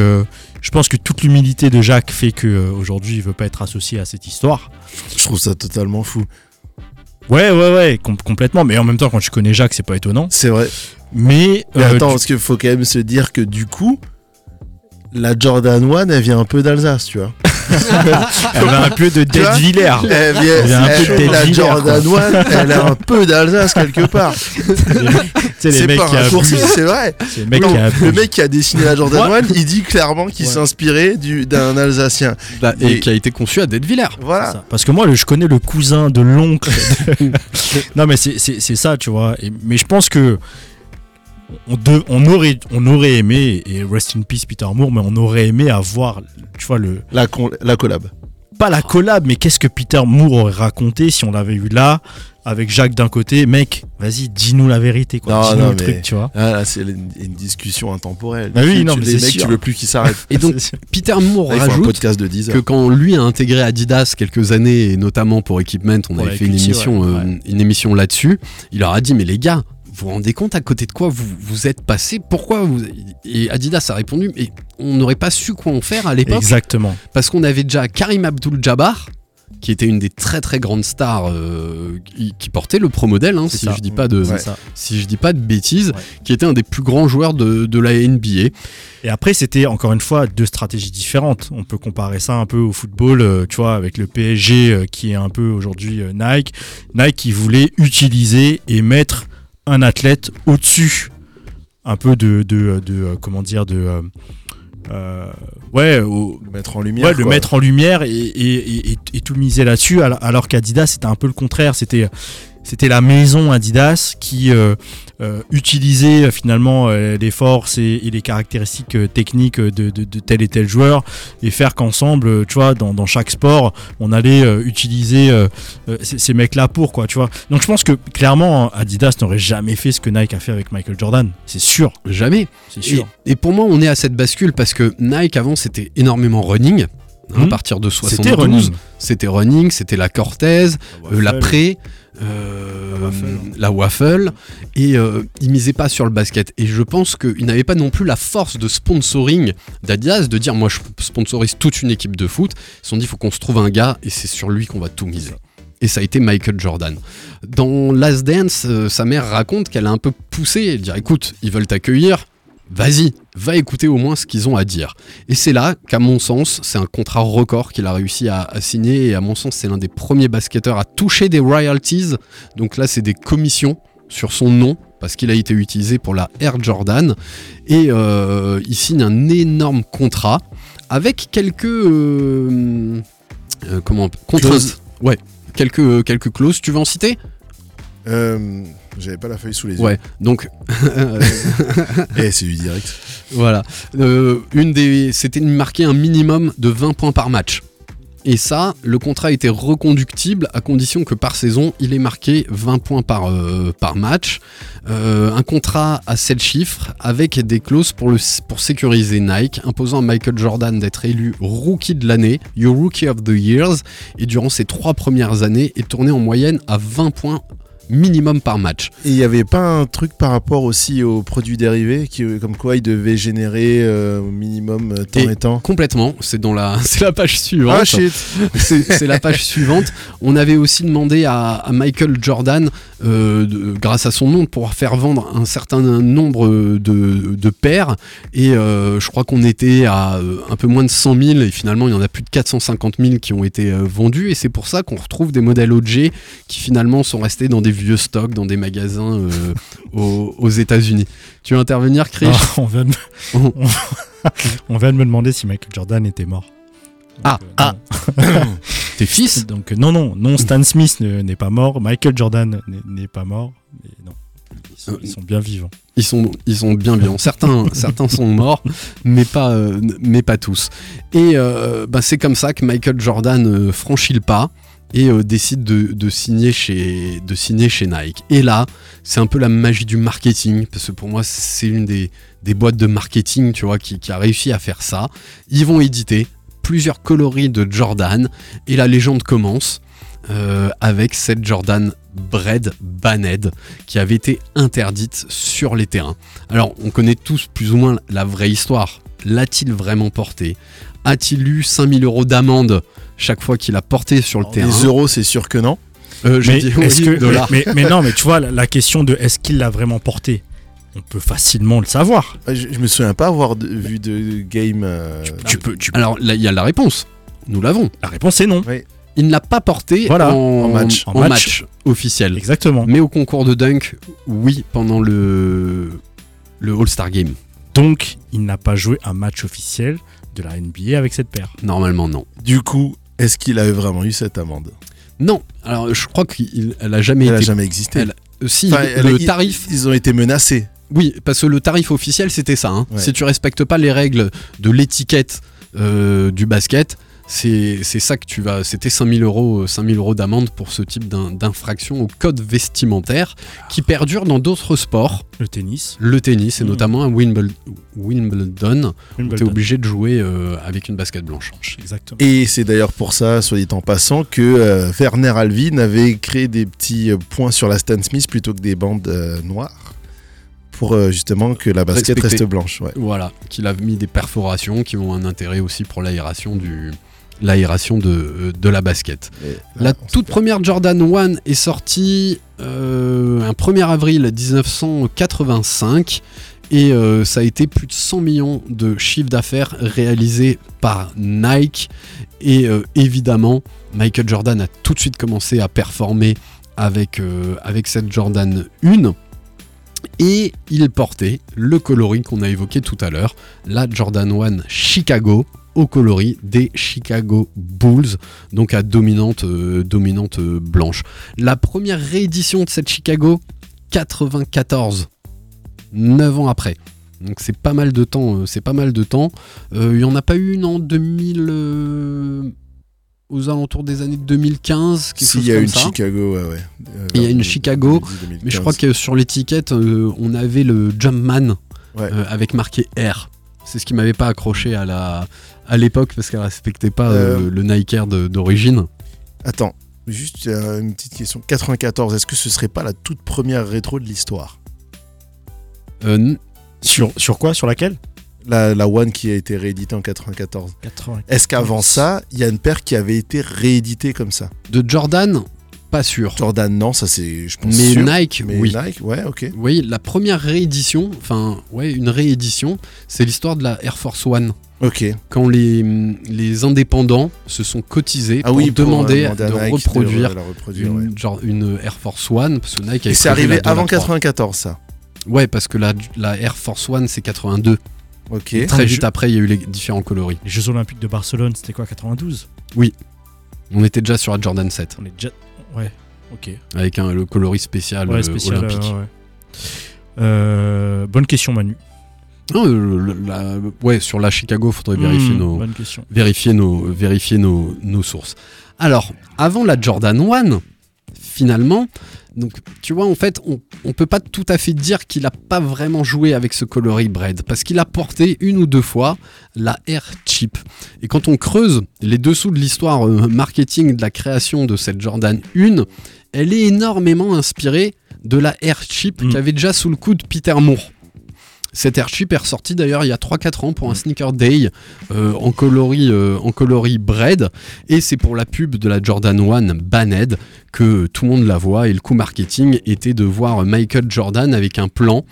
je pense que toute l'humilité de Jacques fait que euh, aujourd'hui il veut pas être associé à cette histoire. Je trouve ça totalement fou. Ouais, ouais, ouais, com- complètement. Mais en même temps, quand tu connais Jacques, c'est pas étonnant. C'est vrai. Mais, Mais euh, attends, parce qu'il faut quand même se dire que du coup, la Jordan One, elle vient un peu d'Alsace, tu vois. Elle avait un peu de Dead Villers. Eh bien, Il y a un peu eh, de la Dead Jordan Villers, 1, elle a un peu d'Alsace quelque part. C'est mecs pas qui un raccourci, c'est vrai. Les mecs Non, qui le mec qui a dessiné la Jordan Ouais. 1, il dit clairement qu'il Ouais. s'est inspiré du- d'un Alsacien. Bah, et Et- qui a été conçu à Deadviller. Voilà. Parce que moi, le- je connais le cousin de l'oncle. de- non, mais c'est- ça, tu vois. Et- mais je pense que on, de- on aurait, on aurait aimé, et rest in peace Peter Moore, mais on aurait aimé avoir, tu vois, le, La, con- la collab. pas la collab, mais qu'est-ce que Peter Moore aurait raconté si on l'avait eu là, avec Jacques d'un côté. Mec, vas-y, dis-nous la vérité, quoi. Dis-nous le truc, tu vois. Ah, c'est une, une discussion intemporelle. Bah oui, Tu- non, tu- mais les c'est mecs, sûr. tu veux plus qu'ils s'arrêtent. Et donc. Peter Moore Là, rajoute podcast de 10 que quand lui a intégré Adidas quelques années, et notamment pour Equipment, on avait fait une émission, ouais, euh, ouais. une émission là-dessus, il leur a dit mais les gars, vous vous rendez compte à côté de quoi vous vous êtes passé Pourquoi vous Et Adidas a répondu mais on n'aurait pas su quoi en faire à l'époque Exactement. parce qu'on avait déjà Karim Abdul-Jabbar qui était une des très très grandes stars euh, qui, qui portait le pro modèle hein, si ça. je dis pas de Ouais. Si je dis pas de bêtises Ouais. qui était un des plus grands joueurs de, de la NBA Et après, c'était encore une fois deux stratégies différentes. On peut comparer ça un peu au football, euh, tu vois, avec le PSG euh, qui est un peu aujourd'hui euh, Nike. Nike qui voulait utiliser et mettre un athlète au-dessus, un peu de, de, de, euh, comment dire, de, euh, euh, ouais, au- Le mettre en lumière. ouais, le mettre en lumière et, et, et- et tout miser là-dessus, alors, alors qu'Adidas c'était un peu le contraire. C'était c'était la maison Adidas qui euh, euh, utilisait euh, finalement euh, les forces et, et les caractéristiques techniques de, de- de tel et tel joueur et faire qu'ensemble, tu vois, dans, dans chaque sport, on allait utiliser ces, ces mecs-là pour quoi, tu vois. Donc je pense que clairement Adidas n'aurait jamais fait ce que Nike a fait avec Michael Jordan, c'est sûr, jamais c'est Et, sûr. et pour moi, on est à cette bascule parce que Nike avant c'était énormément running. Hein. À partir de 72, C'était running. c'était la Cortez, euh, la Waffle. Pré, euh, La waffle. la waffle, et euh, ils misaient pas sur le basket. Et je pense qu'ils n'avaient pas non plus la force de sponsoring d'Adidas de dire moi je sponsorise toute une équipe de foot. Ils se sont dit il faut qu'on se trouve un gars et c'est sur lui qu'on va tout miser. Et ça a été Michael Jordan. Dans Last Dance, euh, sa mère raconte qu'elle a un peu poussé et dire écoute, ils veulent t'accueillir, vas-y, va écouter au moins ce qu'ils ont à dire. Et c'est là qu'à mon sens, c'est un contrat record qu'il a réussi à, à signer. Et à mon sens, c'est l'un des premiers basketteurs à toucher des royalties. Donc là, c'est des commissions sur son nom parce qu'il a été utilisé pour la Air Jordan. Et euh, il signe un énorme contrat avec quelques euh, euh, comment. Ouais, quelques quelques clauses. Tu veux en citer? Euh, J'avais pas la feuille sous les yeux. Ouais. Donc Eh, c'est du direct. Voilà. Euh, une des, c'était de marquer un minimum de 20 points par match. Et ça, le contrat était reconductible à condition que par saison, il ait marqué 20 points par, euh, par match. Euh, un contrat à 7 chiffres avec des clauses pour, le, pour sécuriser Nike, imposant à Michael Jordan d'être élu Rookie de l'année, Your Rookie of the Years, et durant ses trois premières années, est tourné en moyenne à 20 points minimum par match. Et il n'y avait pas un truc par rapport aussi aux produits dérivés, qui, euh, comme quoi ils devaient générer euh, au minimum euh, temps Et- et temps Complètement, c'est dans la, c'est la page suivante. Ah shit c'est la page suivante. On avait aussi demandé à, à Michael Jordan, euh, de- grâce à son nom, de pouvoir faire vendre un certain nombre de, de paires. Et je crois qu'on était à un peu moins de 100 000. Et finalement, il y en a plus de 450 000 qui ont été vendus. Et c'est pour ça qu'on retrouve des modèles OG qui finalement sont restés dans des vieux stocks, dans des magasins euh, aux, aux États-Unis. Tu veux intervenir, Chris? Ah, on, vient de me... Oh. on... on vient de me demander si Michael Jordan était mort. Ah, ah. Tes fils? Donc euh, non, non, non, Stan Smith ne- n'est pas mort, Michael Jordan n'est- pas mort, mais non, ils sont, ils sont bien vivants. Ils sont, ils sont bien vivants. Certains, certains sont morts, mais pas, euh, mais pas tous. Et euh, bah, c'est comme ça que Michael Jordan euh, franchit le pas et euh, décide de, signer chez, Nike. Et là, c'est un peu la magie du marketing, parce que pour moi, c'est une des, boîtes de marketing, tu vois, qui, a réussi à faire ça. Ils vont éditer plusieurs coloris de Jordan, et la légende commence. euh, avec cette Jordan Bread Banned qui avait été interdite sur les terrains. Alors, on connaît tous plus ou moins la vraie histoire. L'a-t-il vraiment porté A-t-il eu 5000 euros d'amende? Chaque fois qu'il a porté sur le terrain Les euros, c'est sûr que non. Euh, j'ai Mais, dit est-ce oui, que, dollars. mais, mais- mais non, mais tu vois, la, la question de est-ce qu'il l'a vraiment porté On peut facilement le savoir. Je, je me souviens pas avoir de- vu de game. euh, Tu peux, tu Alors, là, il y a la réponse. Nous l'avons. La réponse est non. Il ne l'a pas porté Voilà, en, en match. en En match. match. officiel. Exactement. Mais au concours de dunk, oui, pendant le, le All-Star Game. Donc, il n'a pas joué un match officiel de la NBA avec cette paire. Normalement, non. Du coup, est-ce qu'il a vraiment eu cette amende? Non, alors je crois qu'elle a jamais Elle a jamais existé. elle- euh, si, Enfin, le ils- tarif. Ils ont été menacés. Oui, parce que le tarif officiel, c'était ça. hein. Ouais. Si tu respectes pas les règles de l'étiquette euh, du basket, c'est ça que tu vas. C'était 5000 euros, 5000 euros d'amende pour ce type d'in- d'infraction au code vestimentaire qui perdure dans d'autres sports. Le tennis. Le tennis, et Mhm. notamment à Wimbledon, Wimbledon tu es obligé de jouer euh, avec une basket blanche. Exactement. Et c'est d'ailleurs pour ça, soit dit en passant, que euh, Werner Alvin avait créé des petits euh, points sur la Stan Smith plutôt que des bandes euh, noires. Pour euh, justement que la basket Respecter. reste blanche. Ouais. Voilà, qu'il a mis des perforations qui ont un intérêt aussi pour l'aération du l'aération de, de la basket. Et La toute première Jordan 1 est sortie euh, un 1er avril 1985 et euh, ça a été plus de 100 millions de chiffres d'affaires réalisés par Nike et euh, évidemment Michael Jordan a tout de suite commencé à performer avec, avec cette Jordan 1 et il portait le coloris qu'on a évoqué tout à l'heure, la Jordan 1 Chicago au coloris des Chicago Bulls, donc à dominante, euh, dominante euh, blanche. La première réédition de cette Chicago, 94, 9 ans après. Donc c'est pas mal de temps, euh, c'est pas mal de temps. Euh, Il y en a pas eu une en 2000, euh, aux alentours des années 2015, quelque S'il y a une ça. Chicago, ouais, ouais. Il y a une Chicago, 2010, Mais je crois 2015. que sur l'étiquette, euh, on avait le Jumpman Ouais. avec marqué R. C'est ce qui m'avait pas accroché à la à l'époque parce qu'elle respectait pas euh, Euh. le Nike Air d'origine. Attends, juste euh, une petite question. 94, est-ce que ce serait pas la toute première rétro de l'histoire? Euh, Sur, sur quoi? Sur laquelle? La, la One qui a été rééditée en 94. 80. Est-ce qu'avant ça, il y a une paire qui avait été rééditée comme ça? De Jordan, pas sûr. Jordan, non, ça c'est, je pense, Mais sûr. Nike, Mais oui. Nike, ouais, ok. Oui, la première réédition, enfin, ouais, une réédition, c'est l'histoire de la Air Force One. Ok. Quand les, les indépendants se sont cotisés Ah pour oui, pour, euh, demander de Nike reproduire, de la reproduire, une, ouais. genre, une Air Force One, parce que Nike Et c'est arrivé avant trois. 94, ça. Ouais, parce que la, la Air Force One, c'est 82. Ok. Et très mais vite après, il y a eu les différents coloris. Les Jeux Olympiques de Barcelone, c'était quoi 92 On était déjà sur la Jordan 7, On est déjà. Ouais, ok. avec un, le coloris spécial, Ouais, euh, spécial. olympique. euh, ouais. Euh, bonne question, Manu. Non, euh, le- la- ouais, sur la Chicago, faudrait vérifier, Mmh, nos, vérifier, nos, vérifier nos, nos sources. Alors, avant la Jordan 1, finalement, donc, tu vois, en fait, on, on peut pas tout à fait dire qu'il a pas vraiment joué avec ce coloris bread, parce qu'il a porté une ou deux fois la Air Chip. Et quand on creuse les dessous de l'histoire euh, marketing de la création de cette Jordan 1, elle est énormément inspirée de la Air Chip Mm. qu'avait déjà sous le coup de Peter Moore. Cette Air Chip est ressortie d'ailleurs il y a 3-4 ans pour un sneaker day euh, en, coloris, euh, en coloris bread et c'est pour la pub de la Jordan 1 Banned que tout le monde la voit. Et le coup marketing était de voir Michael Jordan avec un plan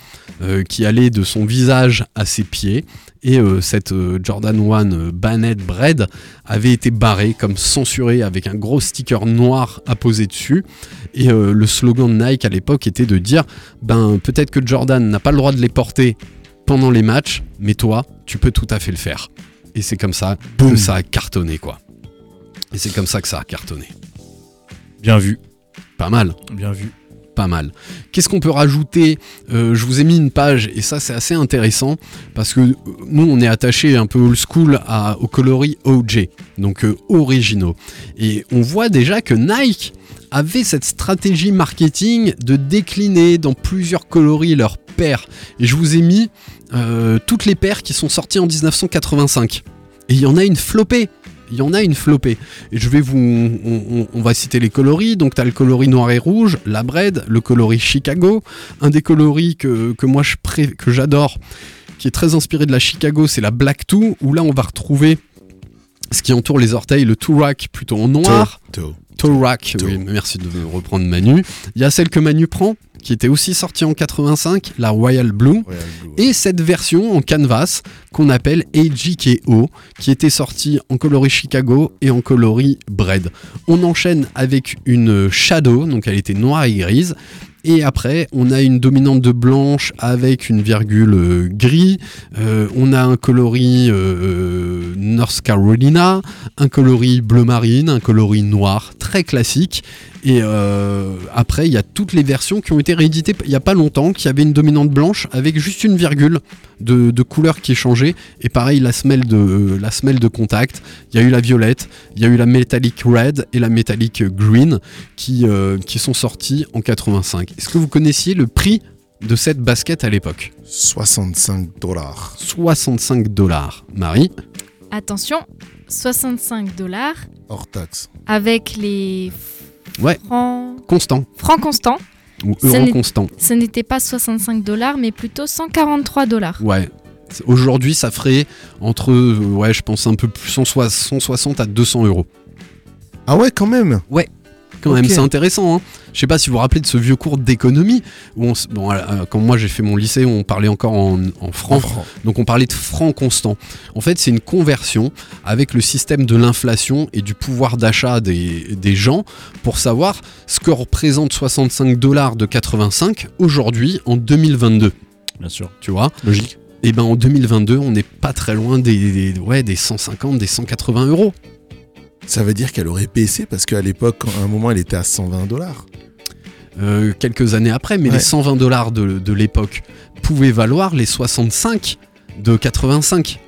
euh, qui allait de son visage à ses pieds et euh, cette euh, Jordan 1 euh, Banned Bread avait été barrée comme censurée avec un gros sticker noir à poser dessus et le slogan de Nike à l'époque était de dire ben peut-être que Jordan n'a pas le droit de les porter pendant les matchs, mais toi, tu peux tout à fait le faire. Et c'est comme ça que ça a cartonné, quoi. Et c'est comme ça que ça a cartonné. Bien vu. Pas mal, Bien vu. Pas mal. Qu'est-ce qu'on peut rajouter Euh, Je vous ai mis une page, et ça c'est assez intéressant, parce que euh, nous on est attaché un peu old school à, au coloris OJ, donc euh, originaux. Et on voit déjà que Nike avait cette stratégie marketing de décliner dans plusieurs coloris leurs paires. Et je vous ai mis toutes les paires qui sont sorties en 1985. Et il y en a une flopée. Il y en a une flopée. Et je vais vous. On, on- on va citer les coloris. Donc, tu as le coloris noir et rouge, la bread, le coloris Chicago. Un des coloris que, que moi je pré- que j'adore, qui est très inspiré de la Chicago, c'est la Black 2, où là on va retrouver ce qui entoure les orteils, le two rack plutôt en noir. Toe. Toe rack, Toe. oui, merci de me reprendre Manu. Il y a celle que Manu prend, qui était aussi sortie en 85, la Royal Blue. Royal Blue. Et cette version en canvas qu'on appelle AGKO, qui était sortie en coloris Chicago et en coloris Bread. On enchaîne avec une Shadow, donc elle était noire et grise. Et après, on a une dominante de blanche avec une virgule euh, gris. Euh, on a un coloris euh, North Carolina, un coloris bleu marine, un coloris noir, très classique. Et euh, après, il y a toutes les versions qui ont été rééditées il n'y a pas longtemps, qui avaient une dominante blanche avec juste une virgule de, de couleur qui est changée. Et pareil, la semelle de, la semelle de contact. Il y a eu la violette, il y a eu la metallic red et la metallic green qui, euh, qui sont sorties en 85. Est-ce que vous connaissiez le prix de cette basket à l'époque? 65 dollars. 65 dollars. Marie? Attention, 65 dollars Hors taxe. avec les Ouais. francs, Constant francs constants. ou euro constant Ce n'était pas 65 dollars, mais plutôt 143 dollars. Ouais. C'est- Aujourd'hui, ça ferait entre, euh, ouais, je pense un peu plus, 160 160 à 200 euros. Ah ouais, quand même. Quand même, c'est intéressant. Hein. Je sais pas si vous vous rappelez de ce vieux cours d'économie où on, s- bon, euh, quand moi j'ai fait mon lycée, on parlait encore en, en francs. francs. Donc on parlait de francs constants. En fait, c'est une conversion avec le système de l'inflation et du pouvoir d'achat des, des gens pour savoir ce que représente 65 dollars de 85 aujourd'hui en 2022. Bien sûr. Tu vois? Logique. Et ben en 2022, on n'est pas très loin des, des- ouais, des 150, des 180 euros. Ça veut dire qu'elle aurait baissé parce qu'à l'époque, à un moment, elle était à 120 dollars. Euh, quelques années après, mais Ouais. les 120 dollars de, de l'époque pouvaient valoir les 65 de 85.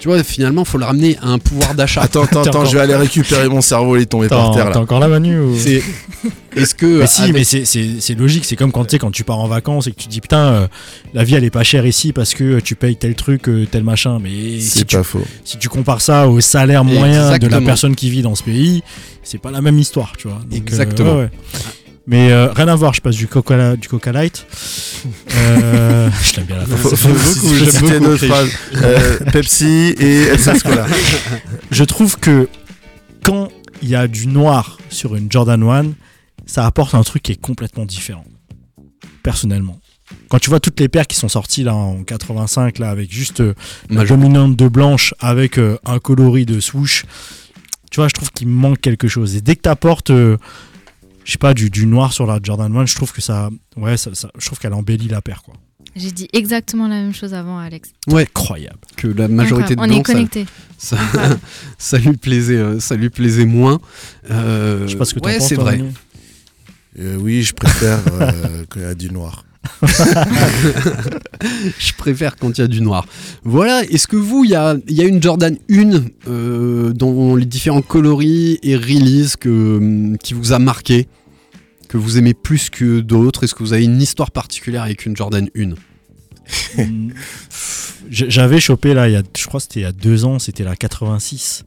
Tu vois, finalement, faut le ramener à un pouvoir d'achat. Attends, attends, T'es attends, encore- je vais aller récupérer mon cerveau, il est tombé par terre t'as là. encore la Manu ou... C'est est-ce que Mais si, avec- mais c'est- c'est c'est logique. C'est comme quand tu sais, quand tu pars en vacances et que tu te dis putain, euh, la vie elle est pas chère ici parce que tu payes tel truc, euh, tel machin. Mais si C'est tu, pas faux. si tu compares ça au salaire moyen de la personne qui vit dans ce pays, c'est pas la même histoire, tu vois. Donc, euh, Exactement. ouais, ouais. Mais euh, rien à voir, je passe du Coca, du Coca Light. Euh, je l'aime bien la phrase. j'aime beaucoup, notre Chris. phrase. Euh, Pepsi et Elsa Scola. Je trouve que quand il y a du noir sur une Jordan 1, ça apporte un truc qui est complètement différent. Personnellement. Quand tu vois toutes les paires qui sont sorties là en 85 là avec juste euh, la dominante de blanche avec euh, un coloris de swoosh, tu vois, je trouve qu'il manque quelque chose. Et dès que tu apportes je sais pas du, du noir sur la Jordan 1, je trouve que ça ouais, ça, ça- je trouve qu'elle embellit la paire quoi. J'ai dit exactement la même chose avant, Alex. ouais, Incroyable. que la majorité de on est blancs, ça, connectés. ça, ça lui plaisait, euh, ça lui plaisait moins. Euh, Je sais pas ce que t'en ouais, penses. c'est vrai. Euh, oui, je préfère euh, quand il y a du noir. Je préfère quand il y a du noir. Voilà, est-ce que vous, il y a, il y a une Jordan 1 euh, dans les différents coloris et releases que, qui vous a marqué? Que vous aimez plus que d'autres Est-ce que vous avez une histoire particulière avec une Jordan 1 Mm. J- J'avais chopé là, il y a, je crois que c'était il y a deux ans, c'était la 86.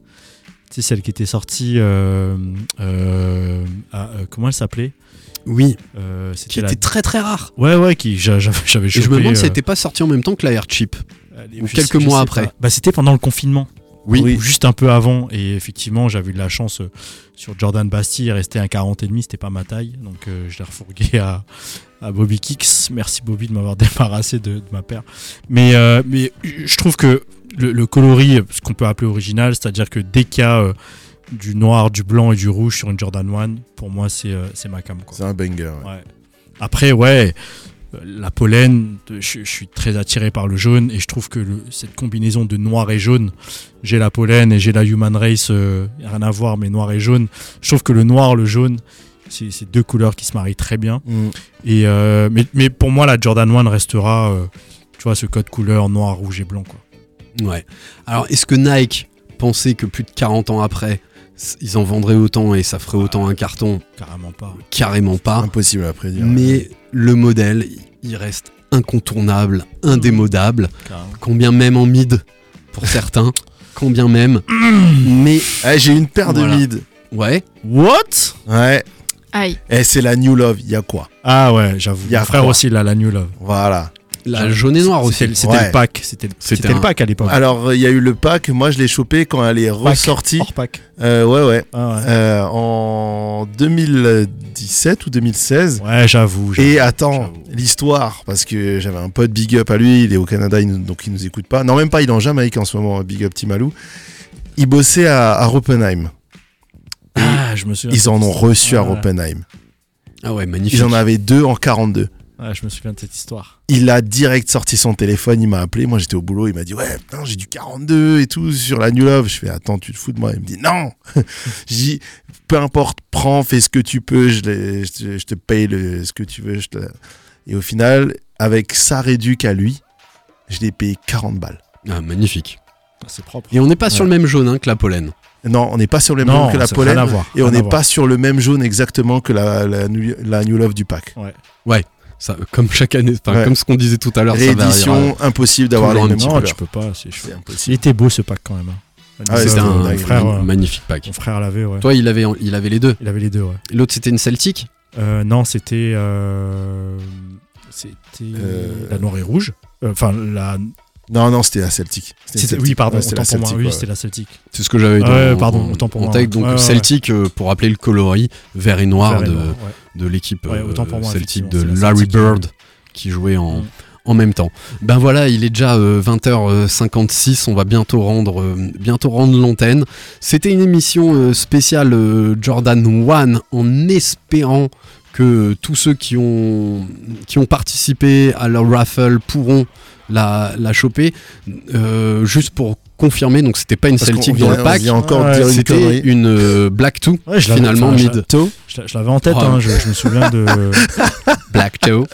C'est celle qui était sortie. euh, euh, à- euh, comment elle s'appelait? Oui, qui la. était très très rare. Ouais, ouais, qui j'a- j'avais j'avais Et chopé. je me demande si elle n'était pas sortie en même temps que la Air Chip. allez, ou quelques sais- mois après. Bah, c'était pendant le confinement. Oui. Ou juste un peu avant. Et effectivement, j'avais eu de la chance euh, sur Jordan Bastille. Il restait un 40 et demi, c'était pas ma taille. Donc euh, je l'ai refourgué à, à Bobby Kicks. Merci Bobby de m'avoir débarrassé de, de ma paire. Mais, euh, mais je trouve que le, le coloris, ce qu'on peut appeler original, c'est-à-dire que dès qu'il y a du noir, du blanc et du rouge sur une Jordan 1, pour moi, c'est ma cam. C'est un banger. ouais. Ouais. Après, ouais, la pollen, je, je suis très attiré par le jaune et je trouve que le- cette combinaison de noir et jaune, j'ai la pollen et j'ai la human race, euh, rien à voir, mais noir et jaune, je trouve que le noir, le jaune, c'est c'est deux couleurs qui se marient très bien. Mm. Et, euh, mais, mais pour moi, la Jordan 1 restera, euh, tu vois, ce code couleur noir, rouge et blanc. Quoi. Ouais. Alors, est-ce que Nike pensait que plus de 40 ans après, ils en vendraient autant et ça ferait autant un carton Carrément pas. Carrément pas. Impossible à prédire. Mais le modèle, il reste incontournable, indémodable, Carrément. combien même en mid pour certains, combien même. Mais Eh, j'ai une paire Voilà. de mid. ouais, What? Ouais. Aïe. Et c'est la New Love. Il y a quoi? Ah ouais, j'avoue. Y a frère quoi? aussi, là, la New Love. Voilà. La jaune et noire aussi. C'était le- c'était Ouais. le pack. C'était le- pack à l'époque. Alors, il y a eu le pack. Moi, je l'ai chopé quand elle est Pack, ressortie. Hors pack. Euh, ouais, ouais. Ah ouais. Euh, en 2017 ou 2016. Ouais, j'avoue. Et attends, l'histoire, parce que j'avais un pote big up à lui, il est au Canada, il nous- donc il nous écoute pas. Non, même pas, il est en Jamaïque en ce moment, big up Timalou. Il bossait à, à Oppenheim. Ah, je me souviens. Ils en ont reçu à. Oppenheim. Ah ouais, magnifique. Ils en avaient deux en 42. Ouais, je me souviens de cette histoire. Il a direct sorti son téléphone, il m'a appelé, moi j'étais au boulot, il m'a dit ouais putain j'ai du 42 et tout sur la New Love. Je fais attends tu te fous de moi? Il me dit non. je dis peu importe, prends, fais ce que tu peux, je, te, je te paye le, ce que tu veux. je te- Et au final, avec sa réduc à lui, je l'ai payé 40 balles. Ah, magnifique. Ah, C'est propre. Et on n'est pas sur le même jaune hein, que la pollen. Non, on n'est pas sur le même Non, jaune que la pollen voir. et on n'est pas sur le même jaune exactement que la, la, New, la New Love du pack. Ça, comme chaque année, Ouais. comme ce qu'on disait tout à l'heure, ça. Réédition, impossible d'avoir les un mêmes tu peux pas. c'est- Il était beau ce pack quand même. hein. Ah C'était un dingue. frère, un euh, magnifique pack. mon frère l'avait, ouais. Toi, il avait, il avait les deux. Il avait les deux, ouais. L'autre, c'était une Celtic Euh, non, c'était. euh, C'était Euh, la noire et rouge. Euh, Enfin, la. Non, non, c'était la Celtic. Oui, pardon, Ouais, c'était autant la pour moi. Celtic, Oui, ouais. c'était la Celtic. C'est ce que j'avais dit. Ouais, pardon, en- autant pour en moi. tech. Donc Ouais, ouais, Celtic, euh, pour rappeler le coloris, vert et noir Vert et de, noir, ouais. De l'équipe Ouais, euh, effectivement, de Larry. Bird qui jouait en, Mm. en même temps. Ben voilà, il est déjà euh, 20h56, on va bientôt rendre, euh, bientôt rendre l'antenne. C'était une émission euh, spéciale euh, Jordan One en espérant que tous ceux qui ont, qui ont participé à leur raffle pourront la, la choper. Euh, juste pour confirmer, donc c'était pas une Parce Celtic vient- dans le pack. encore de Ouais, une C'était une euh, Black 2, Ouais, finalement enfin, je- mid toe. Je l'a- je l'avais en tête, Oh. hein, je, je me souviens de. Black toe.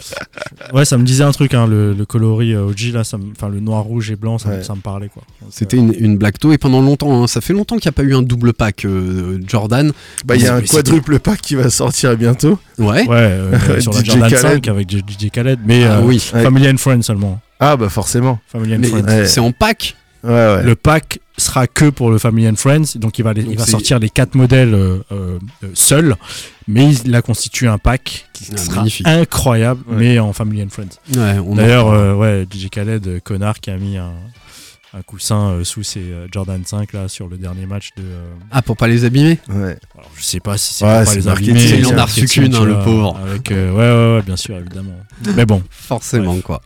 Ouais, ça me disait un truc, hein, le, le coloris euh, OG, là, enfin le noir, rouge et blanc, ça, me- Ouais. ça me parlait quoi. C'était euh, une, une Black Toe et pendant longtemps, hein, ça fait longtemps qu'il n'y a pas eu un double pack euh, Jordan. Bah, il y a un quadruple pack qui va sortir bientôt. Ouais. Ouais, euh, sur la Jordan Khaled. 5 avec DJ Khaled, mais Ah euh, oui. Ouais. Family and Friends seulement. Ah, bah forcément. Family and Mais Friends. C'est en pack. Ouais, ouais. Le pack sera que pour le Family and Friends, donc il va, les- Donc il va c'est- sortir les quatre modèles euh, euh, euh, seuls, mais il a constitué un pack qui Ah, sera magnifique. incroyable, Ouais. mais en Family and Friends. D'ailleurs, euh, ouais, DJ Khaled, connard, qui a mis un, un coussin euh, sous ses euh, Jordan 5 là sur le dernier match de. euh, Ah, pour pas les abîmer? Ouais. alors, je sais pas si c'est Ouais, pour pas c'est les abîmer. il en a reçu qu'une, le pauvre. Avec, euh, ouais, ouais, ouais, bien sûr, évidemment. Mais bon, Forcément, Bref. quoi.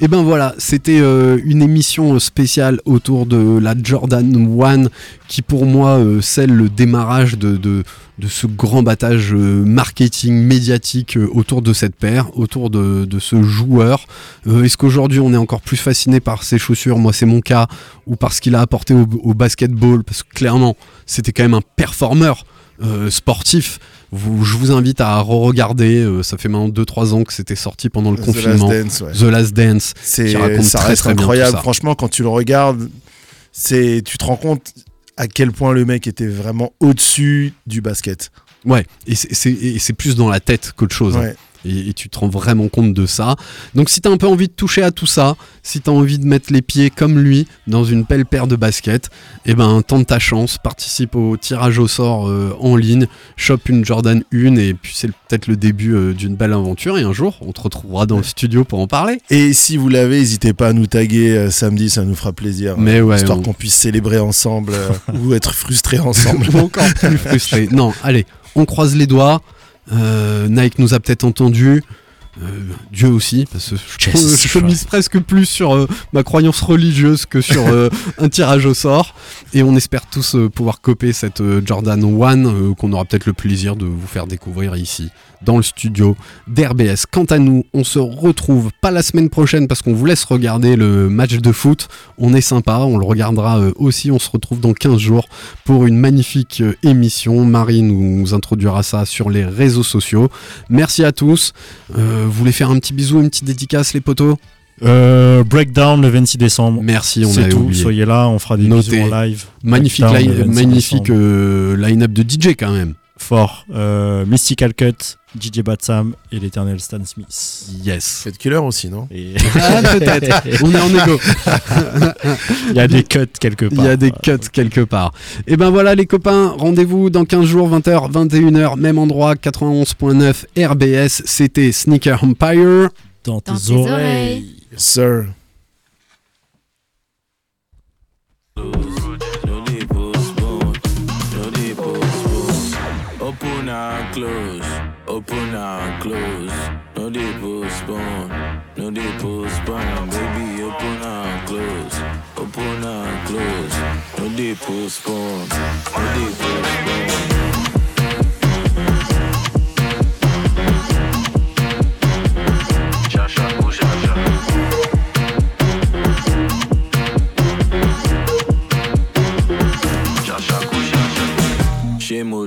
Et ben voilà, c'était euh, une émission spéciale autour de la Jordan 1 qui pour moi euh, scelle le démarrage de, ce grand battage euh, marketing médiatique euh, autour de cette paire, autour de, ce joueur. Euh, Est-ce qu'aujourd'hui on est encore plus fasciné par ses chaussures? Moi c'est mon cas, ou par ce qu'il a apporté au, au basketball, parce que clairement c'était quand même un performeur euh, sportif. Vous- je vous invite à re-regarder, euh, ça fait maintenant 2-3 ans que c'était sorti pendant le The confinement. Last Dance, ouais. The Last Dance. C'est, ça très, reste très incroyable. ça. Franchement, quand tu le regardes, c'est, tu te rends compte à quel point le mec était vraiment au-dessus du basket. Ouais, et c'est- plus dans la tête qu'autre chose. hein. Et, et tu te rends vraiment compte de ça. Donc si t'as un peu envie de toucher à tout ça, si t'as envie de mettre les pieds comme lui dans une belle paire de baskets, eh ben tente ta chance, participe au tirage au sort euh, en ligne, chope une Jordan 1 et puis c'est peut-être le début euh, d'une belle aventure et un jour on te retrouvera dans le studio pour en parler. Et si vous l'avez, n'hésitez pas à nous taguer euh, samedi, ça nous fera plaisir. Mais ouais, histoire on- qu'on puisse célébrer ensemble ou être frustrés ensemble. encore plus frustré. Non, allez, on croise les doigts. Euh, Nike nous a peut-être entendu. Euh, Dieu aussi, parce que je, Yes. je mise presque plus sur euh, ma croyance religieuse que sur euh, un tirage au sort. Et on espère tous pouvoir coper cette Jordan 1 euh, qu'on aura peut-être le plaisir de vous faire découvrir ici, dans le studio d'RBS. Quant à nous, on se retrouve pas la semaine prochaine parce qu'on vous laisse regarder le match de foot. On est sympa, on le regardera aussi. On se retrouve dans 15 jours pour une magnifique émission. Marie nous introduira ça sur les réseaux sociaux. Merci à tous. Euh, vous voulez faire un petit bisou, une petite dédicace, les potos euh, Breakdown le 26 décembre. Merci, on C'est tout. oublié. Soyez là, on fera des Notez. bisous en live. Magnifique, Breakdown line- le 26 magnifique décembre. euh, line-up de DJ quand même. Fort. Euh, Mystical Cut, DJ Batsam et l'éternel Stan Smith. Yes. Faites killer aussi, non Et Ah, peut-être. On est en égo. il y a des cuts quelque Il part. y a des cuts quelque part. Et ben voilà les copains, rendez-vous dans 15 jours, 20h, 21h, même endroit, 91.9 RBS. C'était Sneaker Empire. Dans tes, Dans tes oreilles. oreilles. Yes, sir. Open and close, open and close. No dey postpone, no dey postpone. Baby, open and close, open and close. No dey postpone, no dey postpone. Ṣé mo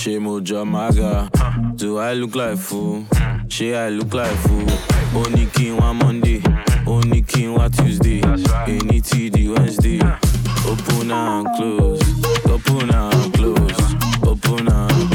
she mojo maga. Do I look like fool? She I look like fool. Only king one Monday. Only king one Tuesday. Any TD Wednesday. Open and close. Open and close. Open and close.